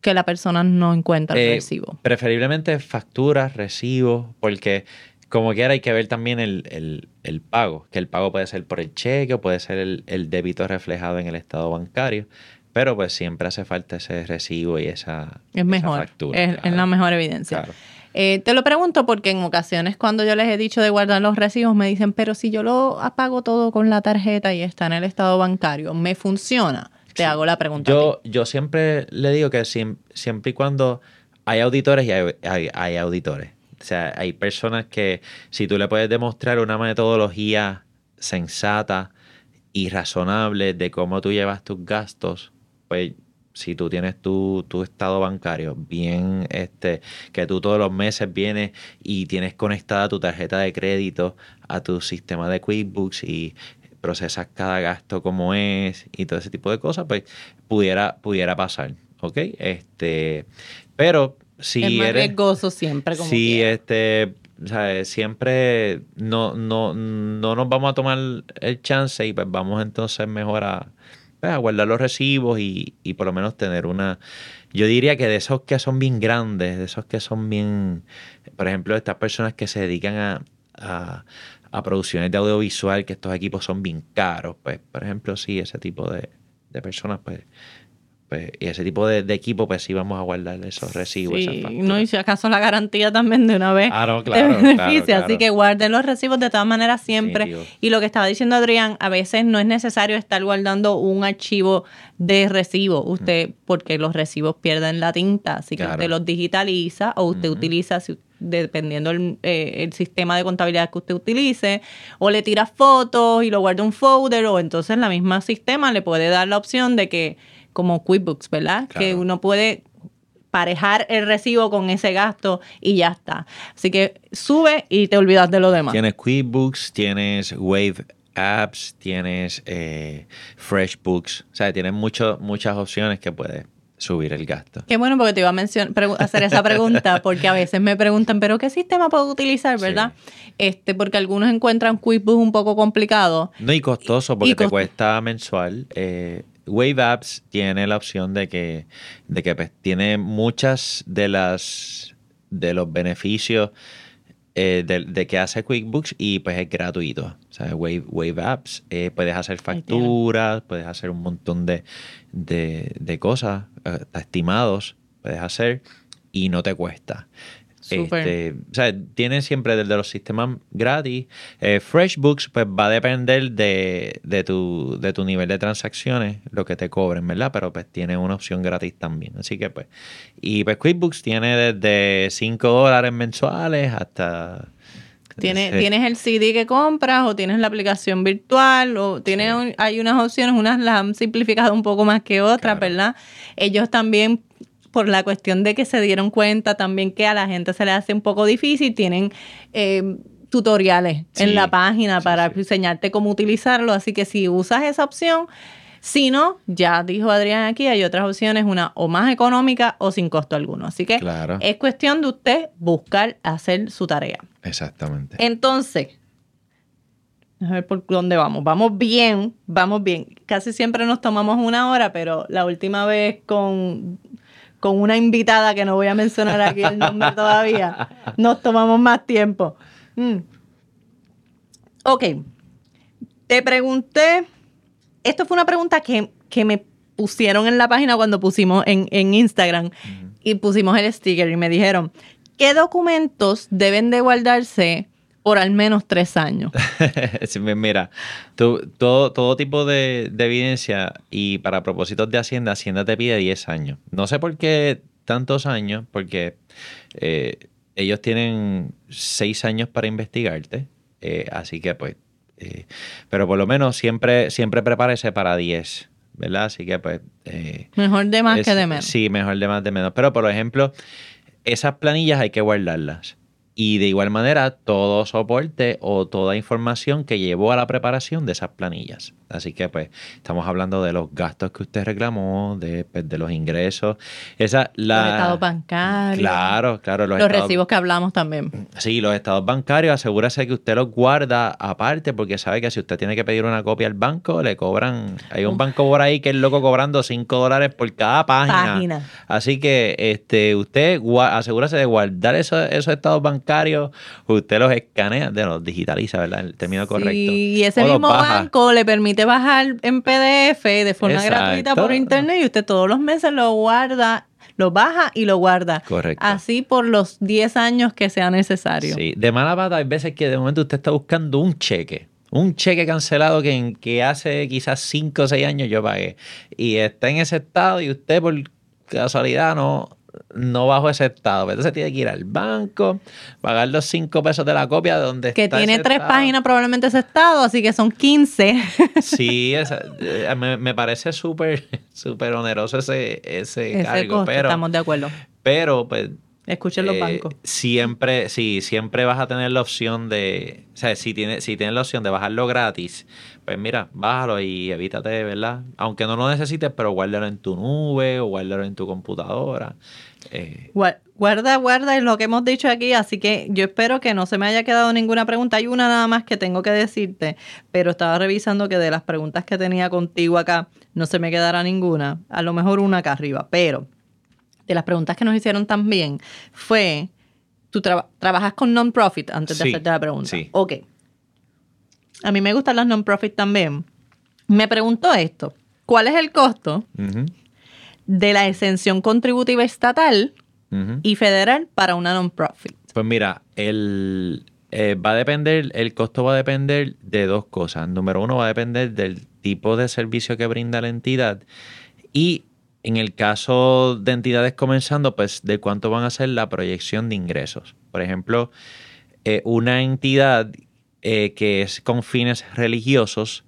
que la persona no encuentra el eh, recibo. Preferiblemente facturas, recibos, porque como quiera hay que ver también el, pago, que el pago puede ser por el cheque o puede ser el, débito reflejado en el estado bancario, pero pues siempre hace falta ese recibo y esa, es mejor, factura. Es, es la mejor evidencia. Claro. Eh, te lo pregunto porque en ocasiones cuando yo les he dicho de guardar los recibos me dicen, pero si yo lo apago todo con la tarjeta y está en el estado bancario, ¿me funciona? Te hago la pregunta. Yo, yo siempre le digo que siempre y cuando hay auditores y hay, auditores. O sea, hay personas que si tú le puedes demostrar una metodología sensata y razonable de cómo tú llevas tus gastos, pues si tú tienes tu, estado bancario bien, este, que tú todos los meses vienes y tienes conectada tu tarjeta de crédito a tu sistema de QuickBooks y procesas cada gasto como es y todo ese tipo de cosas, pues pudiera, pudiera pasar, ¿ok? Este, pero si es más eres... riesgoso siempre, como Si, este, siempre no, no, no nos vamos a tomar el chance y pues vamos entonces mejor a a guardar los recibos y, por lo menos tener una... Yo diría que de esos que son bien grandes, de esos que son bien, por ejemplo, estas personas que se dedican a, a, a producciones de audiovisual, que estos equipos son bien caros, pues, por ejemplo, sí, ese tipo de, de personas, pues, pues, y ese tipo de, equipo, pues sí vamos a guardar esos recibos. Sí, no, y si acaso la garantía también de una vez claro, claro, beneficia. Así que guarden los recibos de todas maneras siempre. y lo que estaba diciendo Adrián, a veces no es necesario estar guardando un archivo de recibo, usted, porque los recibos pierden la tinta, así que usted los digitaliza o usted utiliza, dependiendo el, eh, el, sistema de contabilidad que usted utilice, o le tira fotos y lo guarda un folder, o entonces la misma sistema le puede dar la opción de que como QuickBooks, ¿verdad? Que uno puede parejar el recibo con ese gasto y ya está. Así que sube y te olvidas de lo demás. Tienes QuickBooks, tienes Wave Apps, tienes eh, FreshBooks, o sea, tienes mucho, muchas opciones que puedes subir el gasto. Qué bueno porque te iba a mencionar, hacer esa pregunta porque a veces me preguntan, pero ¿qué sistema puedo utilizar, verdad? Este, porque algunos encuentran QuickBooks un poco complicado. No, y costoso porque te cuesta mensual. Eh, Wave Apps tiene la opción de que, de que pues, tiene muchas de las de los beneficios eh, de, que hace QuickBooks y pues es gratuito. O sea, Wave, Wave Apps, eh, puedes hacer facturas, puedes hacer un montón de, de cosas, eh, estimados, puedes hacer y no te cuesta. Este, o sea, tienen siempre desde los sistemas gratis. Eh, FreshBooks, pues va a depender de, de, tu, de tu nivel de transacciones, lo que te cobren, ¿verdad? Pero pues tiene una opción gratis también. Así que pues. Y pues QuickBooks tiene desde 5 dólares mensuales hasta Tienes, Sí. tienes el CD que compras o tienes la aplicación virtual o tienes un- hay unas opciones, unas las han simplificado un poco más que otras, Claro. ¿verdad? Ellos también, por la cuestión de que se dieron cuenta también que a la gente se le hace un poco difícil, tienen eh, tutoriales Sí, en la página sí, para sí. enseñarte cómo utilizarlo, así que si usas esa opción, si no, ya dijo Adrián aquí, hay otras opciones, una o más económica o sin costo alguno. Así que Claro. es cuestión de usted buscar hacer su tarea. Exactamente. Entonces, a ver por dónde vamos. Vamos bien, vamos bien. Casi siempre nos tomamos una hora, pero la última vez con, con una invitada que no voy a mencionar aquí el nombre todavía, nos tomamos más tiempo. Mm. Ok. Te pregunté, esto fue una pregunta que, que me pusieron en la página cuando pusimos en, en Instagram y pusimos el sticker y me dijeron, ¿qué documentos deben de guardarse por al menos tres años? Mira, tú- todo, todo tipo de, de evidencia y para propósitos de Hacienda, Hacienda te pide 10 años. No sé por qué tantos años, porque eh, ellos tienen 6 años para investigarte, eh, así que pues, eh, pero por lo menos siempre, siempre prepárese para 10, ¿verdad? Así que pues... eh, Mejor de más es- que de menos. Sí, mejor de más de menos. Pero, por ejemplo, esas planillas hay que guardarlas. Y de igual manera, todo soporte o toda información que llevó a la preparación de esas planillas. Así que, pues, estamos hablando de los gastos que usted reclamó, de, pues, de los ingresos. Esa, la, Los estados bancarios. Claro, claro. Los, estados- recibos que hablamos también. Sí, los estados bancarios, asegúrese que usted los guarda aparte, porque sabe que si usted tiene que pedir una copia al banco, le cobran. Hay un banco por ahí que es loco cobrando 5 dólares por cada página. Página. Así que este, usted asegúrese de guardar esos, esos estados bancarios, usted los escanea, de los digitaliza, ¿verdad? El término correcto. Y ese O los mismo banco le permite bajar en PDF de forma Exacto. gratuita por internet y usted todos los meses lo guarda, lo baja y lo guarda. Correcto. Así por los 10 años que sea necesario. Sí, de mala pata hay veces que de momento usted está buscando un cheque. Un cheque cancelado que, en- que hace quizás 5 o 6 años yo pagué. Y está en ese estado y usted por casualidad no, no bajo ese estado. Entonces tiene que ir al banco, pagar los 5 pesos de la copia de donde Que está tiene ese tres estado. páginas probablemente ese estado, así que son 15. Sí, esa- eh, me, me parece súper súper oneroso ese, ese, Ese cargo. costo, pero, estamos de acuerdo. pero pues Escuchen los eh, bancos. Siempre, sí, siempre vas a tener la opción de, o sea, si tienes, si tienes la opción de bajarlo gratis, pues mira, bájalo y evítate, ¿verdad? Aunque no lo necesites, pero guárdalo en tu nube o guárdalo en tu computadora. Eh, Gua- Guarda, guarda es lo que hemos dicho aquí, así que yo espero que no se me haya quedado ninguna pregunta. Hay una nada más que tengo que decirte, pero estaba revisando que de las preguntas que tenía contigo acá no se me quedará ninguna. A lo mejor una acá arriba, pero de las preguntas que nos hicieron también fue, tú traba- trabajas con non-profit antes de Sí, hacerte la pregunta. sí. Ok. A mí me gustan las non-profit también. Me preguntó esto, ¿cuál es el costo de la exención contributiva estatal y federal para una non-profit. Pues mira, el, eh, va a depender, el costo va a depender de dos cosas. Número uno, va a depender del tipo de servicio que brinda la entidad y en el caso de entidades comenzando, pues de cuánto van a ser la proyección de ingresos. Por ejemplo, eh, una entidad eh, que es con fines religiosos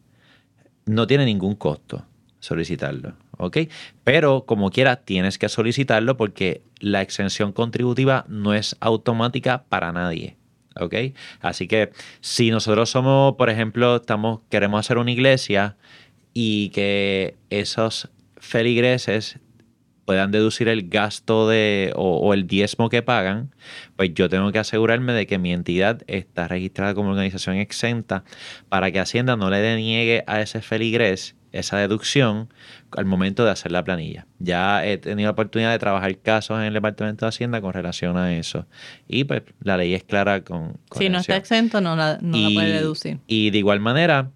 no tiene ningún costo solicitarlo, ¿ok? Pero como quiera, tienes que solicitarlo porque la exención contributiva no es automática para nadie, ¿ok? Así que si nosotros somos, por ejemplo, queremos hacer una iglesia y que esos feligreses puedan deducir el gasto de o, o el diezmo que pagan, pues yo tengo que asegurarme de que mi entidad está registrada como organización exenta para que Hacienda no le deniegue a ese feligres esa deducción al momento de hacer la planilla. Ya he tenido la oportunidad de trabajar casos en el Departamento de Hacienda con relación a eso. Y pues la ley es clara con... con Si no está exento, no la, no la puede deducir. Y de igual manera,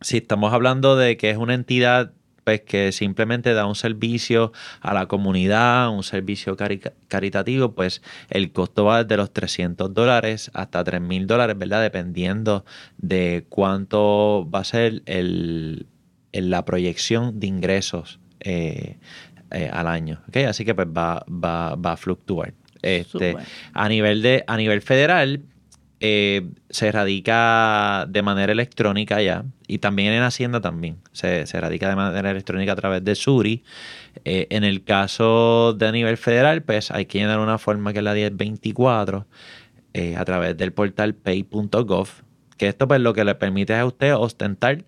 si estamos hablando de que es una entidad pues, que simplemente da un servicio a la comunidad, un servicio cari- caritativo, pues el costo va desde los 300 dólares hasta 3 mil dólares, ¿verdad? Dependiendo de cuánto va a ser el, el- la proyección de ingresos eh, eh, al año. Así que pues va, va, va a fluctuar. Este, a nivel de a nivel federal eh, se radica de manera electrónica ya y también en Hacienda también se, se radica de manera electrónica a través de Suri. Eh, en el caso de nivel federal, pues hay que llenar una forma que es la 1024 eh, a través del portal pay.gov, que esto pues lo que le permite a usted ostentar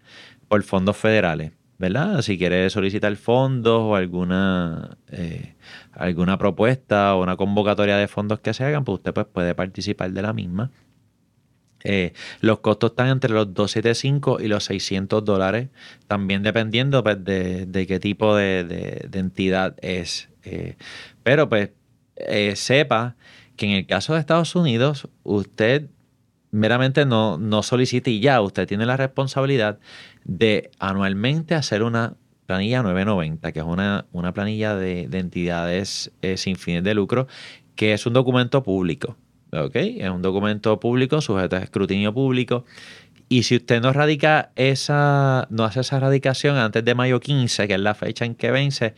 por fondos federales. ¿verdad? Si quiere solicitar fondos o alguna, alguna propuesta o una convocatoria de fondos que se hagan, pues usted pues, puede participar de la misma. Eh, los costos están entre los 275 y los 600 dólares, también dependiendo pues, de, qué tipo de, entidad es. Eh, pero pues eh, sepa que en el caso de Estados Unidos, usted meramente no, no solicite y ya, usted tiene la responsabilidad de anualmente hacer una planilla 990, que es una, una planilla de, entidades sin fines de lucro, que es un documento público. ¿Ok? Es un documento público sujeto a escrutinio público. Y si usted no radica esa, no hace esa radicación antes de mayo 15, que es la fecha en que vence,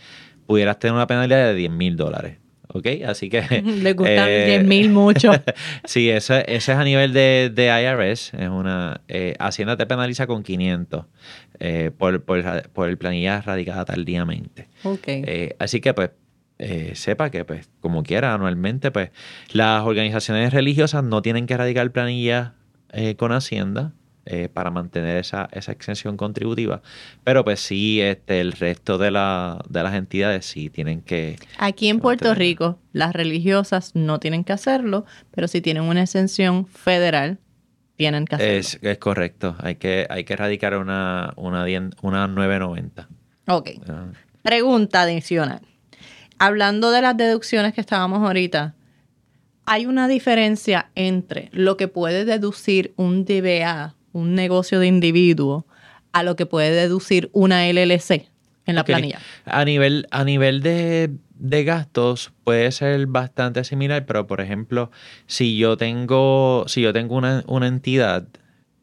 pudieras tener una penalidad de 10 mil dólares. ¿Ok? Así que. Le gustan 10 eh, mil mucho. sí, ese, es a nivel de, de IRS. Es una. Eh, Hacienda te penaliza con 500 eh, por, por, por el planilla radicada tardíamente. Ok. así que, pues, eh, sepa que, pues, como quiera, anualmente, pues, las organizaciones religiosas no tienen que radicar planilla eh, con Hacienda eh, para mantener esa, esa, exención contributiva. Pero, pues, sí, este, el resto de, la, de las entidades sí tienen que. Aquí en Puerto Rico, las religiosas no tienen que hacerlo, pero si tienen una exención federal, tienen que hacerlo. Es, es correcto. Hay que, hay que radicar una, una, una 990. Ok. Pregunta adicional hablando de las deducciones que estábamos ahorita, hay una diferencia entre lo que puede deducir un DBA, un negocio de individuo, a lo que puede deducir una LLC en la planilla. A nivel, a nivel de, gastos puede ser bastante similar, pero por ejemplo, si yo tengo, si yo tengo una, una entidad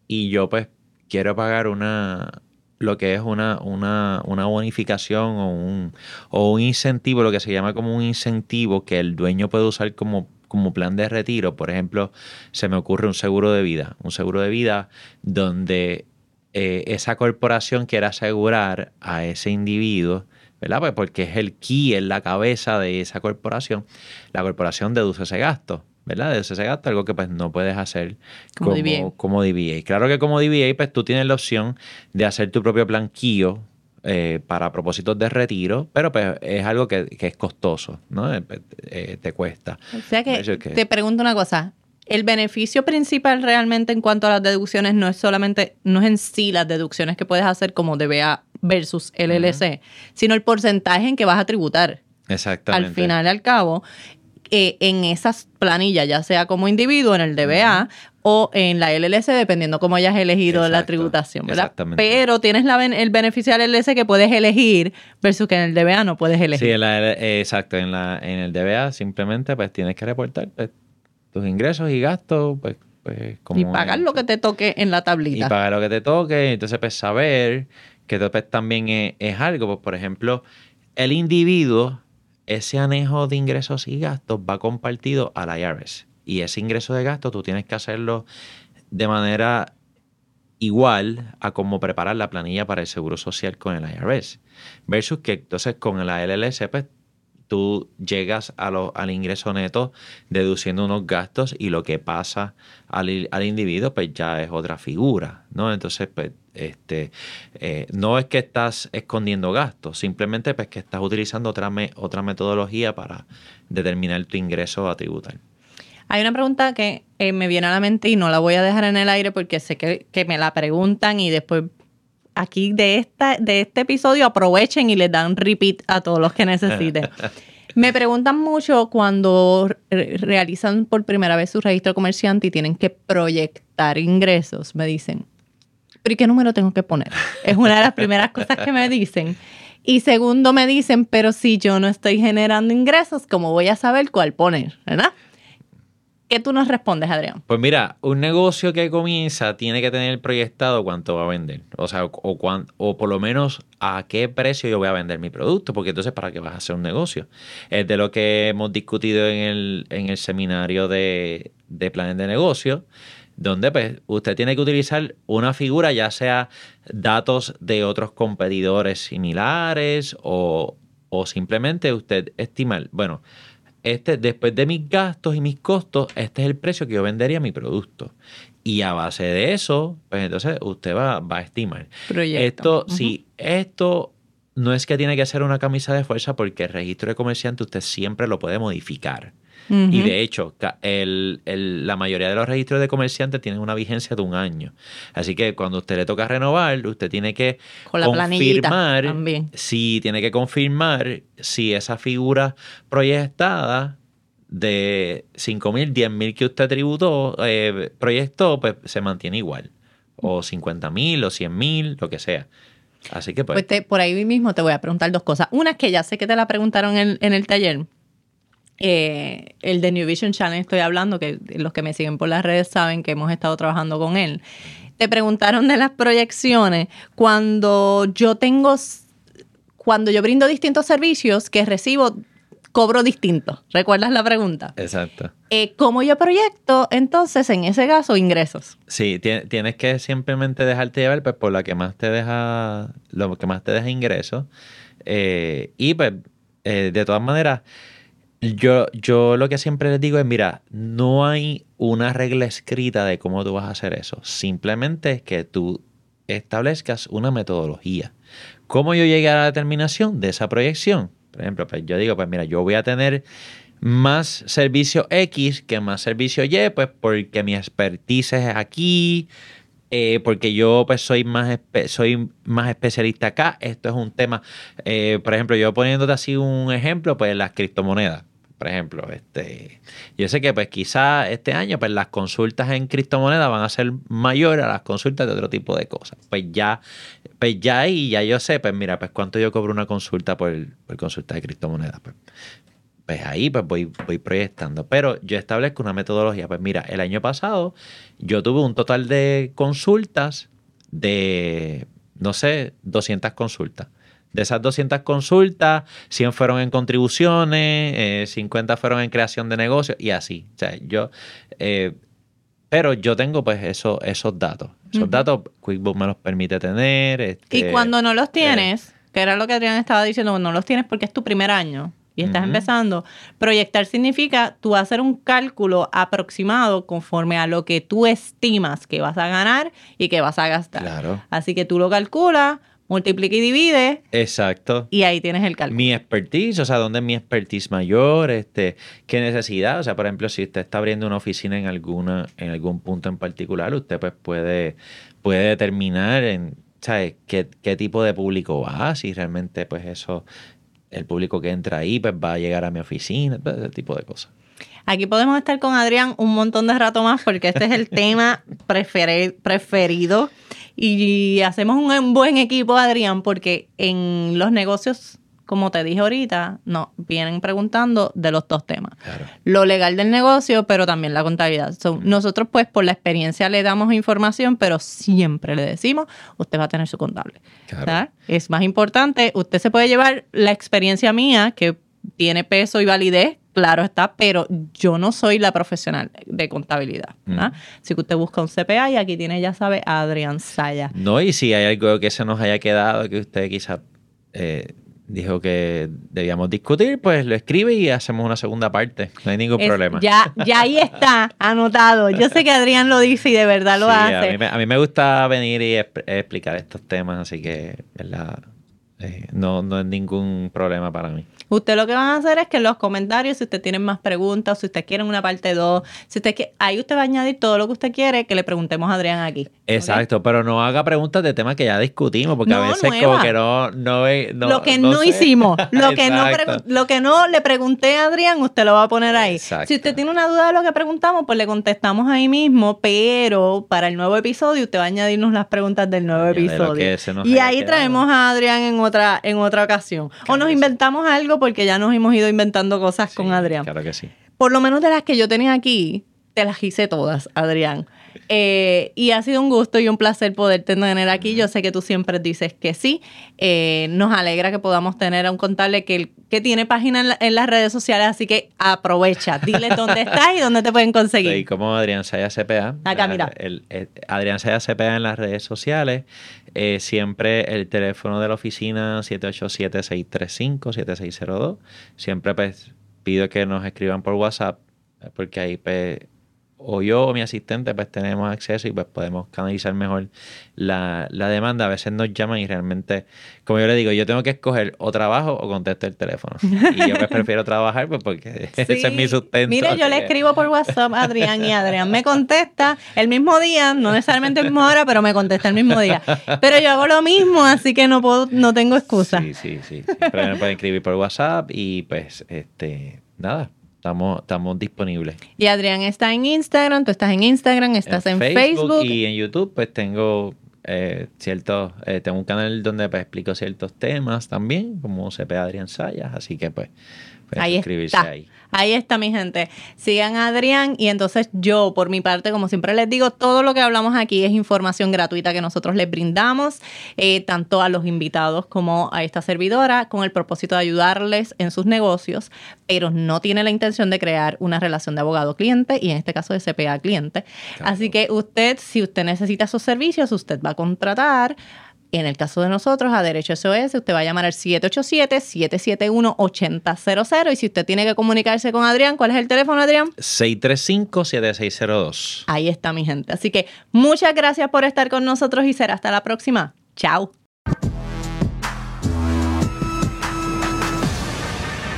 y yo pues quiero pagar una, lo que es una, una, una bonificación o un, o un incentivo, lo que se llama como un incentivo que el dueño puede usar como, como plan de retiro. Por ejemplo, se me ocurre un seguro de vida, un seguro de vida donde eh, esa corporación quiere asegurar a ese individuo, ¿verdad? Pues porque es el key, es la cabeza de esa corporación. La corporación deduce ese gasto. ¿Verdad? De ese gasto, algo que pues no puedes hacer como, como, DBA. Claro que como DBA, pues tú tienes la opción de hacer tu propio planquillo eh, para propósitos de retiro, pero pues es algo que, es costoso, ¿no? Eh, pues, eh, te cuesta. O sea que, te pregunto una cosa, el beneficio principal realmente en cuanto a las deducciones no es solamente, no es en sí las deducciones que puedes hacer como DBA versus LLC, sino el porcentaje en que vas a tributar. Exactamente. Al final y al cabo, eh, en esas planillas, ya sea como individuo en el DBA o en la LLC, dependiendo cómo hayas elegido la tributación, ¿verdad? Pero tienes la, el beneficio de la LLC que puedes elegir versus que en el DBA no puedes elegir. Sí, exacto. En, la, en el DBA simplemente pues tienes que reportar pues, tus ingresos y gastos, pues, pues como... Y pagar lo que te toque en la tablita. Y pagar lo que te toque, entonces pues saber que pues, también es, es algo, pues por ejemplo, el individuo ese anejo de ingresos y gastos va compartido al IRS. Y ese ingreso de gastos tú tienes que hacerlo de manera igual a como preparar la planilla para el seguro social con el IRS. Versus que entonces con el LLC, pues tú llegas al ingreso neto deduciendo unos gastos y lo que pasa al, al individuo, pues ya es otra figura, ¿no? Entonces, pues este, eh, no es que estás escondiendo gastos, simplemente pues que estás utilizando otra, otra metodología para determinar tu ingreso a tributar. Hay una pregunta que eh, me viene a la mente y no la voy a dejar en el aire porque sé que, me la preguntan y después aquí de, esta, de este episodio aprovechen y les dan repeat a todos los que necesiten. Me preguntan mucho cuando realizan por primera vez su registro comerciante y tienen que proyectar ingresos. Me dicen, ¿pero y qué número tengo que poner? Es una de las primeras cosas que me dicen. Y segundo, me dicen, pero si yo no estoy generando ingresos, ¿cómo voy a saber cuál poner? ¿Verdad? ¿Qué tú nos respondes, Adrián? Pues mira, un negocio que comienza tiene que tener proyectado cuánto va a vender. O sea, o, o por lo menos a qué precio yo voy a vender mi producto, porque entonces para qué vas a hacer un negocio. Es de lo que hemos discutido en el, en el seminario de, de planes de negocio donde pues, usted tiene que utilizar una figura, ya sea datos de otros competidores similares o, o simplemente usted estimar, bueno, este, después de mis gastos y mis costos, este es el precio que yo vendería mi producto. Y a base de eso, pues entonces usted va, va a estimar. Proyecto. Esto, sí, esto no es que tiene que ser una camisa de fuerza porque el registro de comerciante usted siempre lo puede modificar. Y de hecho, el, la mayoría de los registros de comerciantes tienen una vigencia de un año. Así que cuando usted le toca renovar, usted tiene que Con la confirmar también. si tiene que confirmar si esa figura proyectada de 5 mil, 10 mil que usted tributó, eh, proyectó, pues se mantiene igual. O 50 mil, o 100 mil, lo que sea. Así que pues. Pues te- por ahí mismo te voy a preguntar dos cosas. Una es que ya sé que te la preguntaron en, en el taller. Eh, el de New Vision Challenge estoy hablando, que los que me siguen por las redes saben que hemos estado trabajando con él. Te preguntaron de las proyecciones. Cuando yo tengo, cuando yo brindo distintos servicios que recibo, cobro distinto. ¿Recuerdas la pregunta? Exacto. Eh, ¿Cómo yo proyecto entonces en ese caso ingresos? Sí, ti- tienes que simplemente dejarte llevar pues, por la que más te deja, lo que más te deja ingresos. Eh, y pues, de todas maneras, yo, yo lo que siempre les digo es, mira, no hay una regla escrita de cómo tú vas a hacer eso. Simplemente es que tú establezcas una metodología. ¿Cómo yo llegué a la determinación de esa proyección? Por ejemplo, pues yo digo, pues mira, yo voy a tener más servicio X que más servicio Y, pues porque mi expertise es aquí, eh, porque yo pues soy más, soy más especialista acá. Esto es un tema, eh, por ejemplo, yo poniéndote así un ejemplo, pues las criptomonedas. Por ejemplo, este, yo sé que pues quizá este año pues las consultas en criptomonedas van a ser mayores a las consultas de otro tipo de cosas. Pues ya, pues ya ahí, ya yo sé, pues mira, pues cuánto yo cobro una consulta por, por consulta de criptomonedas. Pues, pues ahí pues voy, voy proyectando. Pero yo establezco una metodología. Pues mira, el año pasado yo tuve un total de consultas de, no sé, 200 consultas. De esas 200 consultas, 100 fueron en contribuciones, eh, 50 fueron en creación de negocios y así. O sea, yo, eh, pero yo tengo pues eso, esos datos. Esos Ujú. datos QuickBooks me los permite tener. Y este, cuando no los tienes, que era lo que Adrián estaba diciendo, no los tienes porque es tu primer año y estás empezando, proyectar significa tú hacer un cálculo aproximado conforme a lo que tú estimas que vas a ganar y que vas a gastar. Claro. Así que tú lo calculas, multiplica y divide Exacto. y ahí tienes el cálculo. Mi expertise, o sea, ¿dónde es mi expertise mayor? Este, ¿Qué necesidad? O sea, por ejemplo, si usted está abriendo una oficina en alguna, en algún punto en particular, usted pues puede, puede determinar en, ¿sabes? ¿Qué, qué tipo de público va, si realmente pues eso, el público que entra ahí pues va a llegar a mi oficina, pues, ese tipo de cosas. Aquí podemos estar con Adrián un montón de rato más porque este es el tema preferi- preferido y hacemos un buen equipo, Adrián, porque en los negocios, como te dije ahorita, nos vienen preguntando de los dos temas. Claro. Lo legal del negocio, pero también la contabilidad. So, nosotros, pues, por la experiencia le damos información, pero siempre le decimos, usted va a tener su contable. Es más importante, usted se puede llevar la experiencia mía, que tiene peso y validez, claro está, pero yo no soy la profesional de contabilidad. ¿verdad? Mm. Así que usted busca un CPA y aquí tiene, ya sabe, a Adrián Saya. No, y si hay algo que se nos haya quedado, que usted quizá eh, dijo que debíamos discutir, pues lo escribe y hacemos una segunda parte. No hay ningún Es- problema. Ya, ya ahí está, anotado. Yo sé que Adrián lo dice y de verdad lo Sí, hace. A mí, me, a mí me gusta venir y exp- explicar estos temas, así que, ¿verdad? Eh, no, no es ningún problema para mí. Usted lo que van a hacer es que en los comentarios, si usted tiene más preguntas, si usted quiere una parte 2, si usted quiere, ahí usted va a añadir todo lo que usted quiere que le preguntemos a Adrián aquí. Exacto, pero no haga preguntas de temas que ya discutimos, porque a veces nueva. como que no, no, no lo que no, sé. hicimos, lo que no, lo que no le pregunté a Adrián, usted lo va a poner ahí. Exacto. Si usted tiene una duda de lo que preguntamos, pues le contestamos ahí mismo, pero para el nuevo episodio usted va a añadirnos las preguntas del nuevo episodio. Y ahí quedado. traemos a Adrián en otra, en otra ocasión. o nos inventamos algo porque ya nos hemos ido inventando cosas con Adrián. Claro que sí. Por lo menos de las que yo tenía aquí, te las hice todas, Adrián. Eh, y ha sido un gusto y un placer poderte tener aquí. Yo sé que tú siempre dices que sí. Eh, nos alegra que podamos tener a un contable que, que tiene página en, las redes sociales, así que aprovecha. Dile dónde estás y dónde te pueden conseguir. Sí, como Adrián Saya CPA. Acá, mira. El, Adrián Saya CPA en las redes sociales. Eh, siempre el teléfono de la oficina 787-635-7602. Siempre pues, pido que nos escriban por WhatsApp porque ahí pues, o yo o mi asistente pues tenemos acceso y pues podemos canalizar mejor la, demanda. A veces nos llaman y realmente, como yo le digo, yo tengo que escoger o trabajo o contesto el teléfono. Y yo pues prefiero trabajar pues porque ese es mi sustento. Mire, yo le escribo por WhatsApp a Adrián y Adrián me contesta el mismo día, no necesariamente el mismo hora, pero me contesta el mismo día. Pero yo hago lo mismo, así que no puedo, no tengo excusa. Sí, sí, sí. Siempre me pueden escribir por WhatsApp y pues este nada, Estamos, estamos disponibles. Y Adrián está en Instagram, tú estás en Instagram, estás en, Facebook, Y en YouTube, pues tengo eh, ciertos, eh, tengo un canal donde pues, explico ciertos temas también, como CP Adrián Sayas, así que pues, pueden ahí suscribirse ahí. Ahí está mi gente. Sigan a Adrián y entonces yo, por mi parte, como siempre les digo, todo lo que hablamos aquí es información gratuita que nosotros les brindamos, eh, tanto a los invitados como a esta servidora, con el propósito de ayudarles en sus negocios, pero no tiene la intención de crear una relación de abogado-cliente y en este caso de CPA-cliente. Así que usted, si usted necesita sus servicios, usted va a contratar en el caso de nosotros, a Derecho SOS, usted va a llamar al 787-771-8000 y si usted tiene que comunicarse con Adrián, ¿cuál es el teléfono, Adrián? 635-7602. Ahí está mi gente. Así que muchas gracias por estar con nosotros y será hasta la próxima. Chao.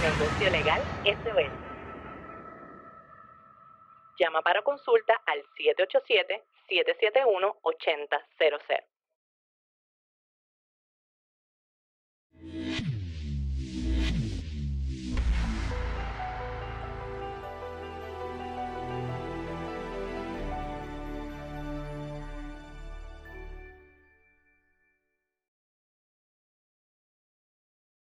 Negocio Legal SOS. Llama para consulta al 787-771-8000. Música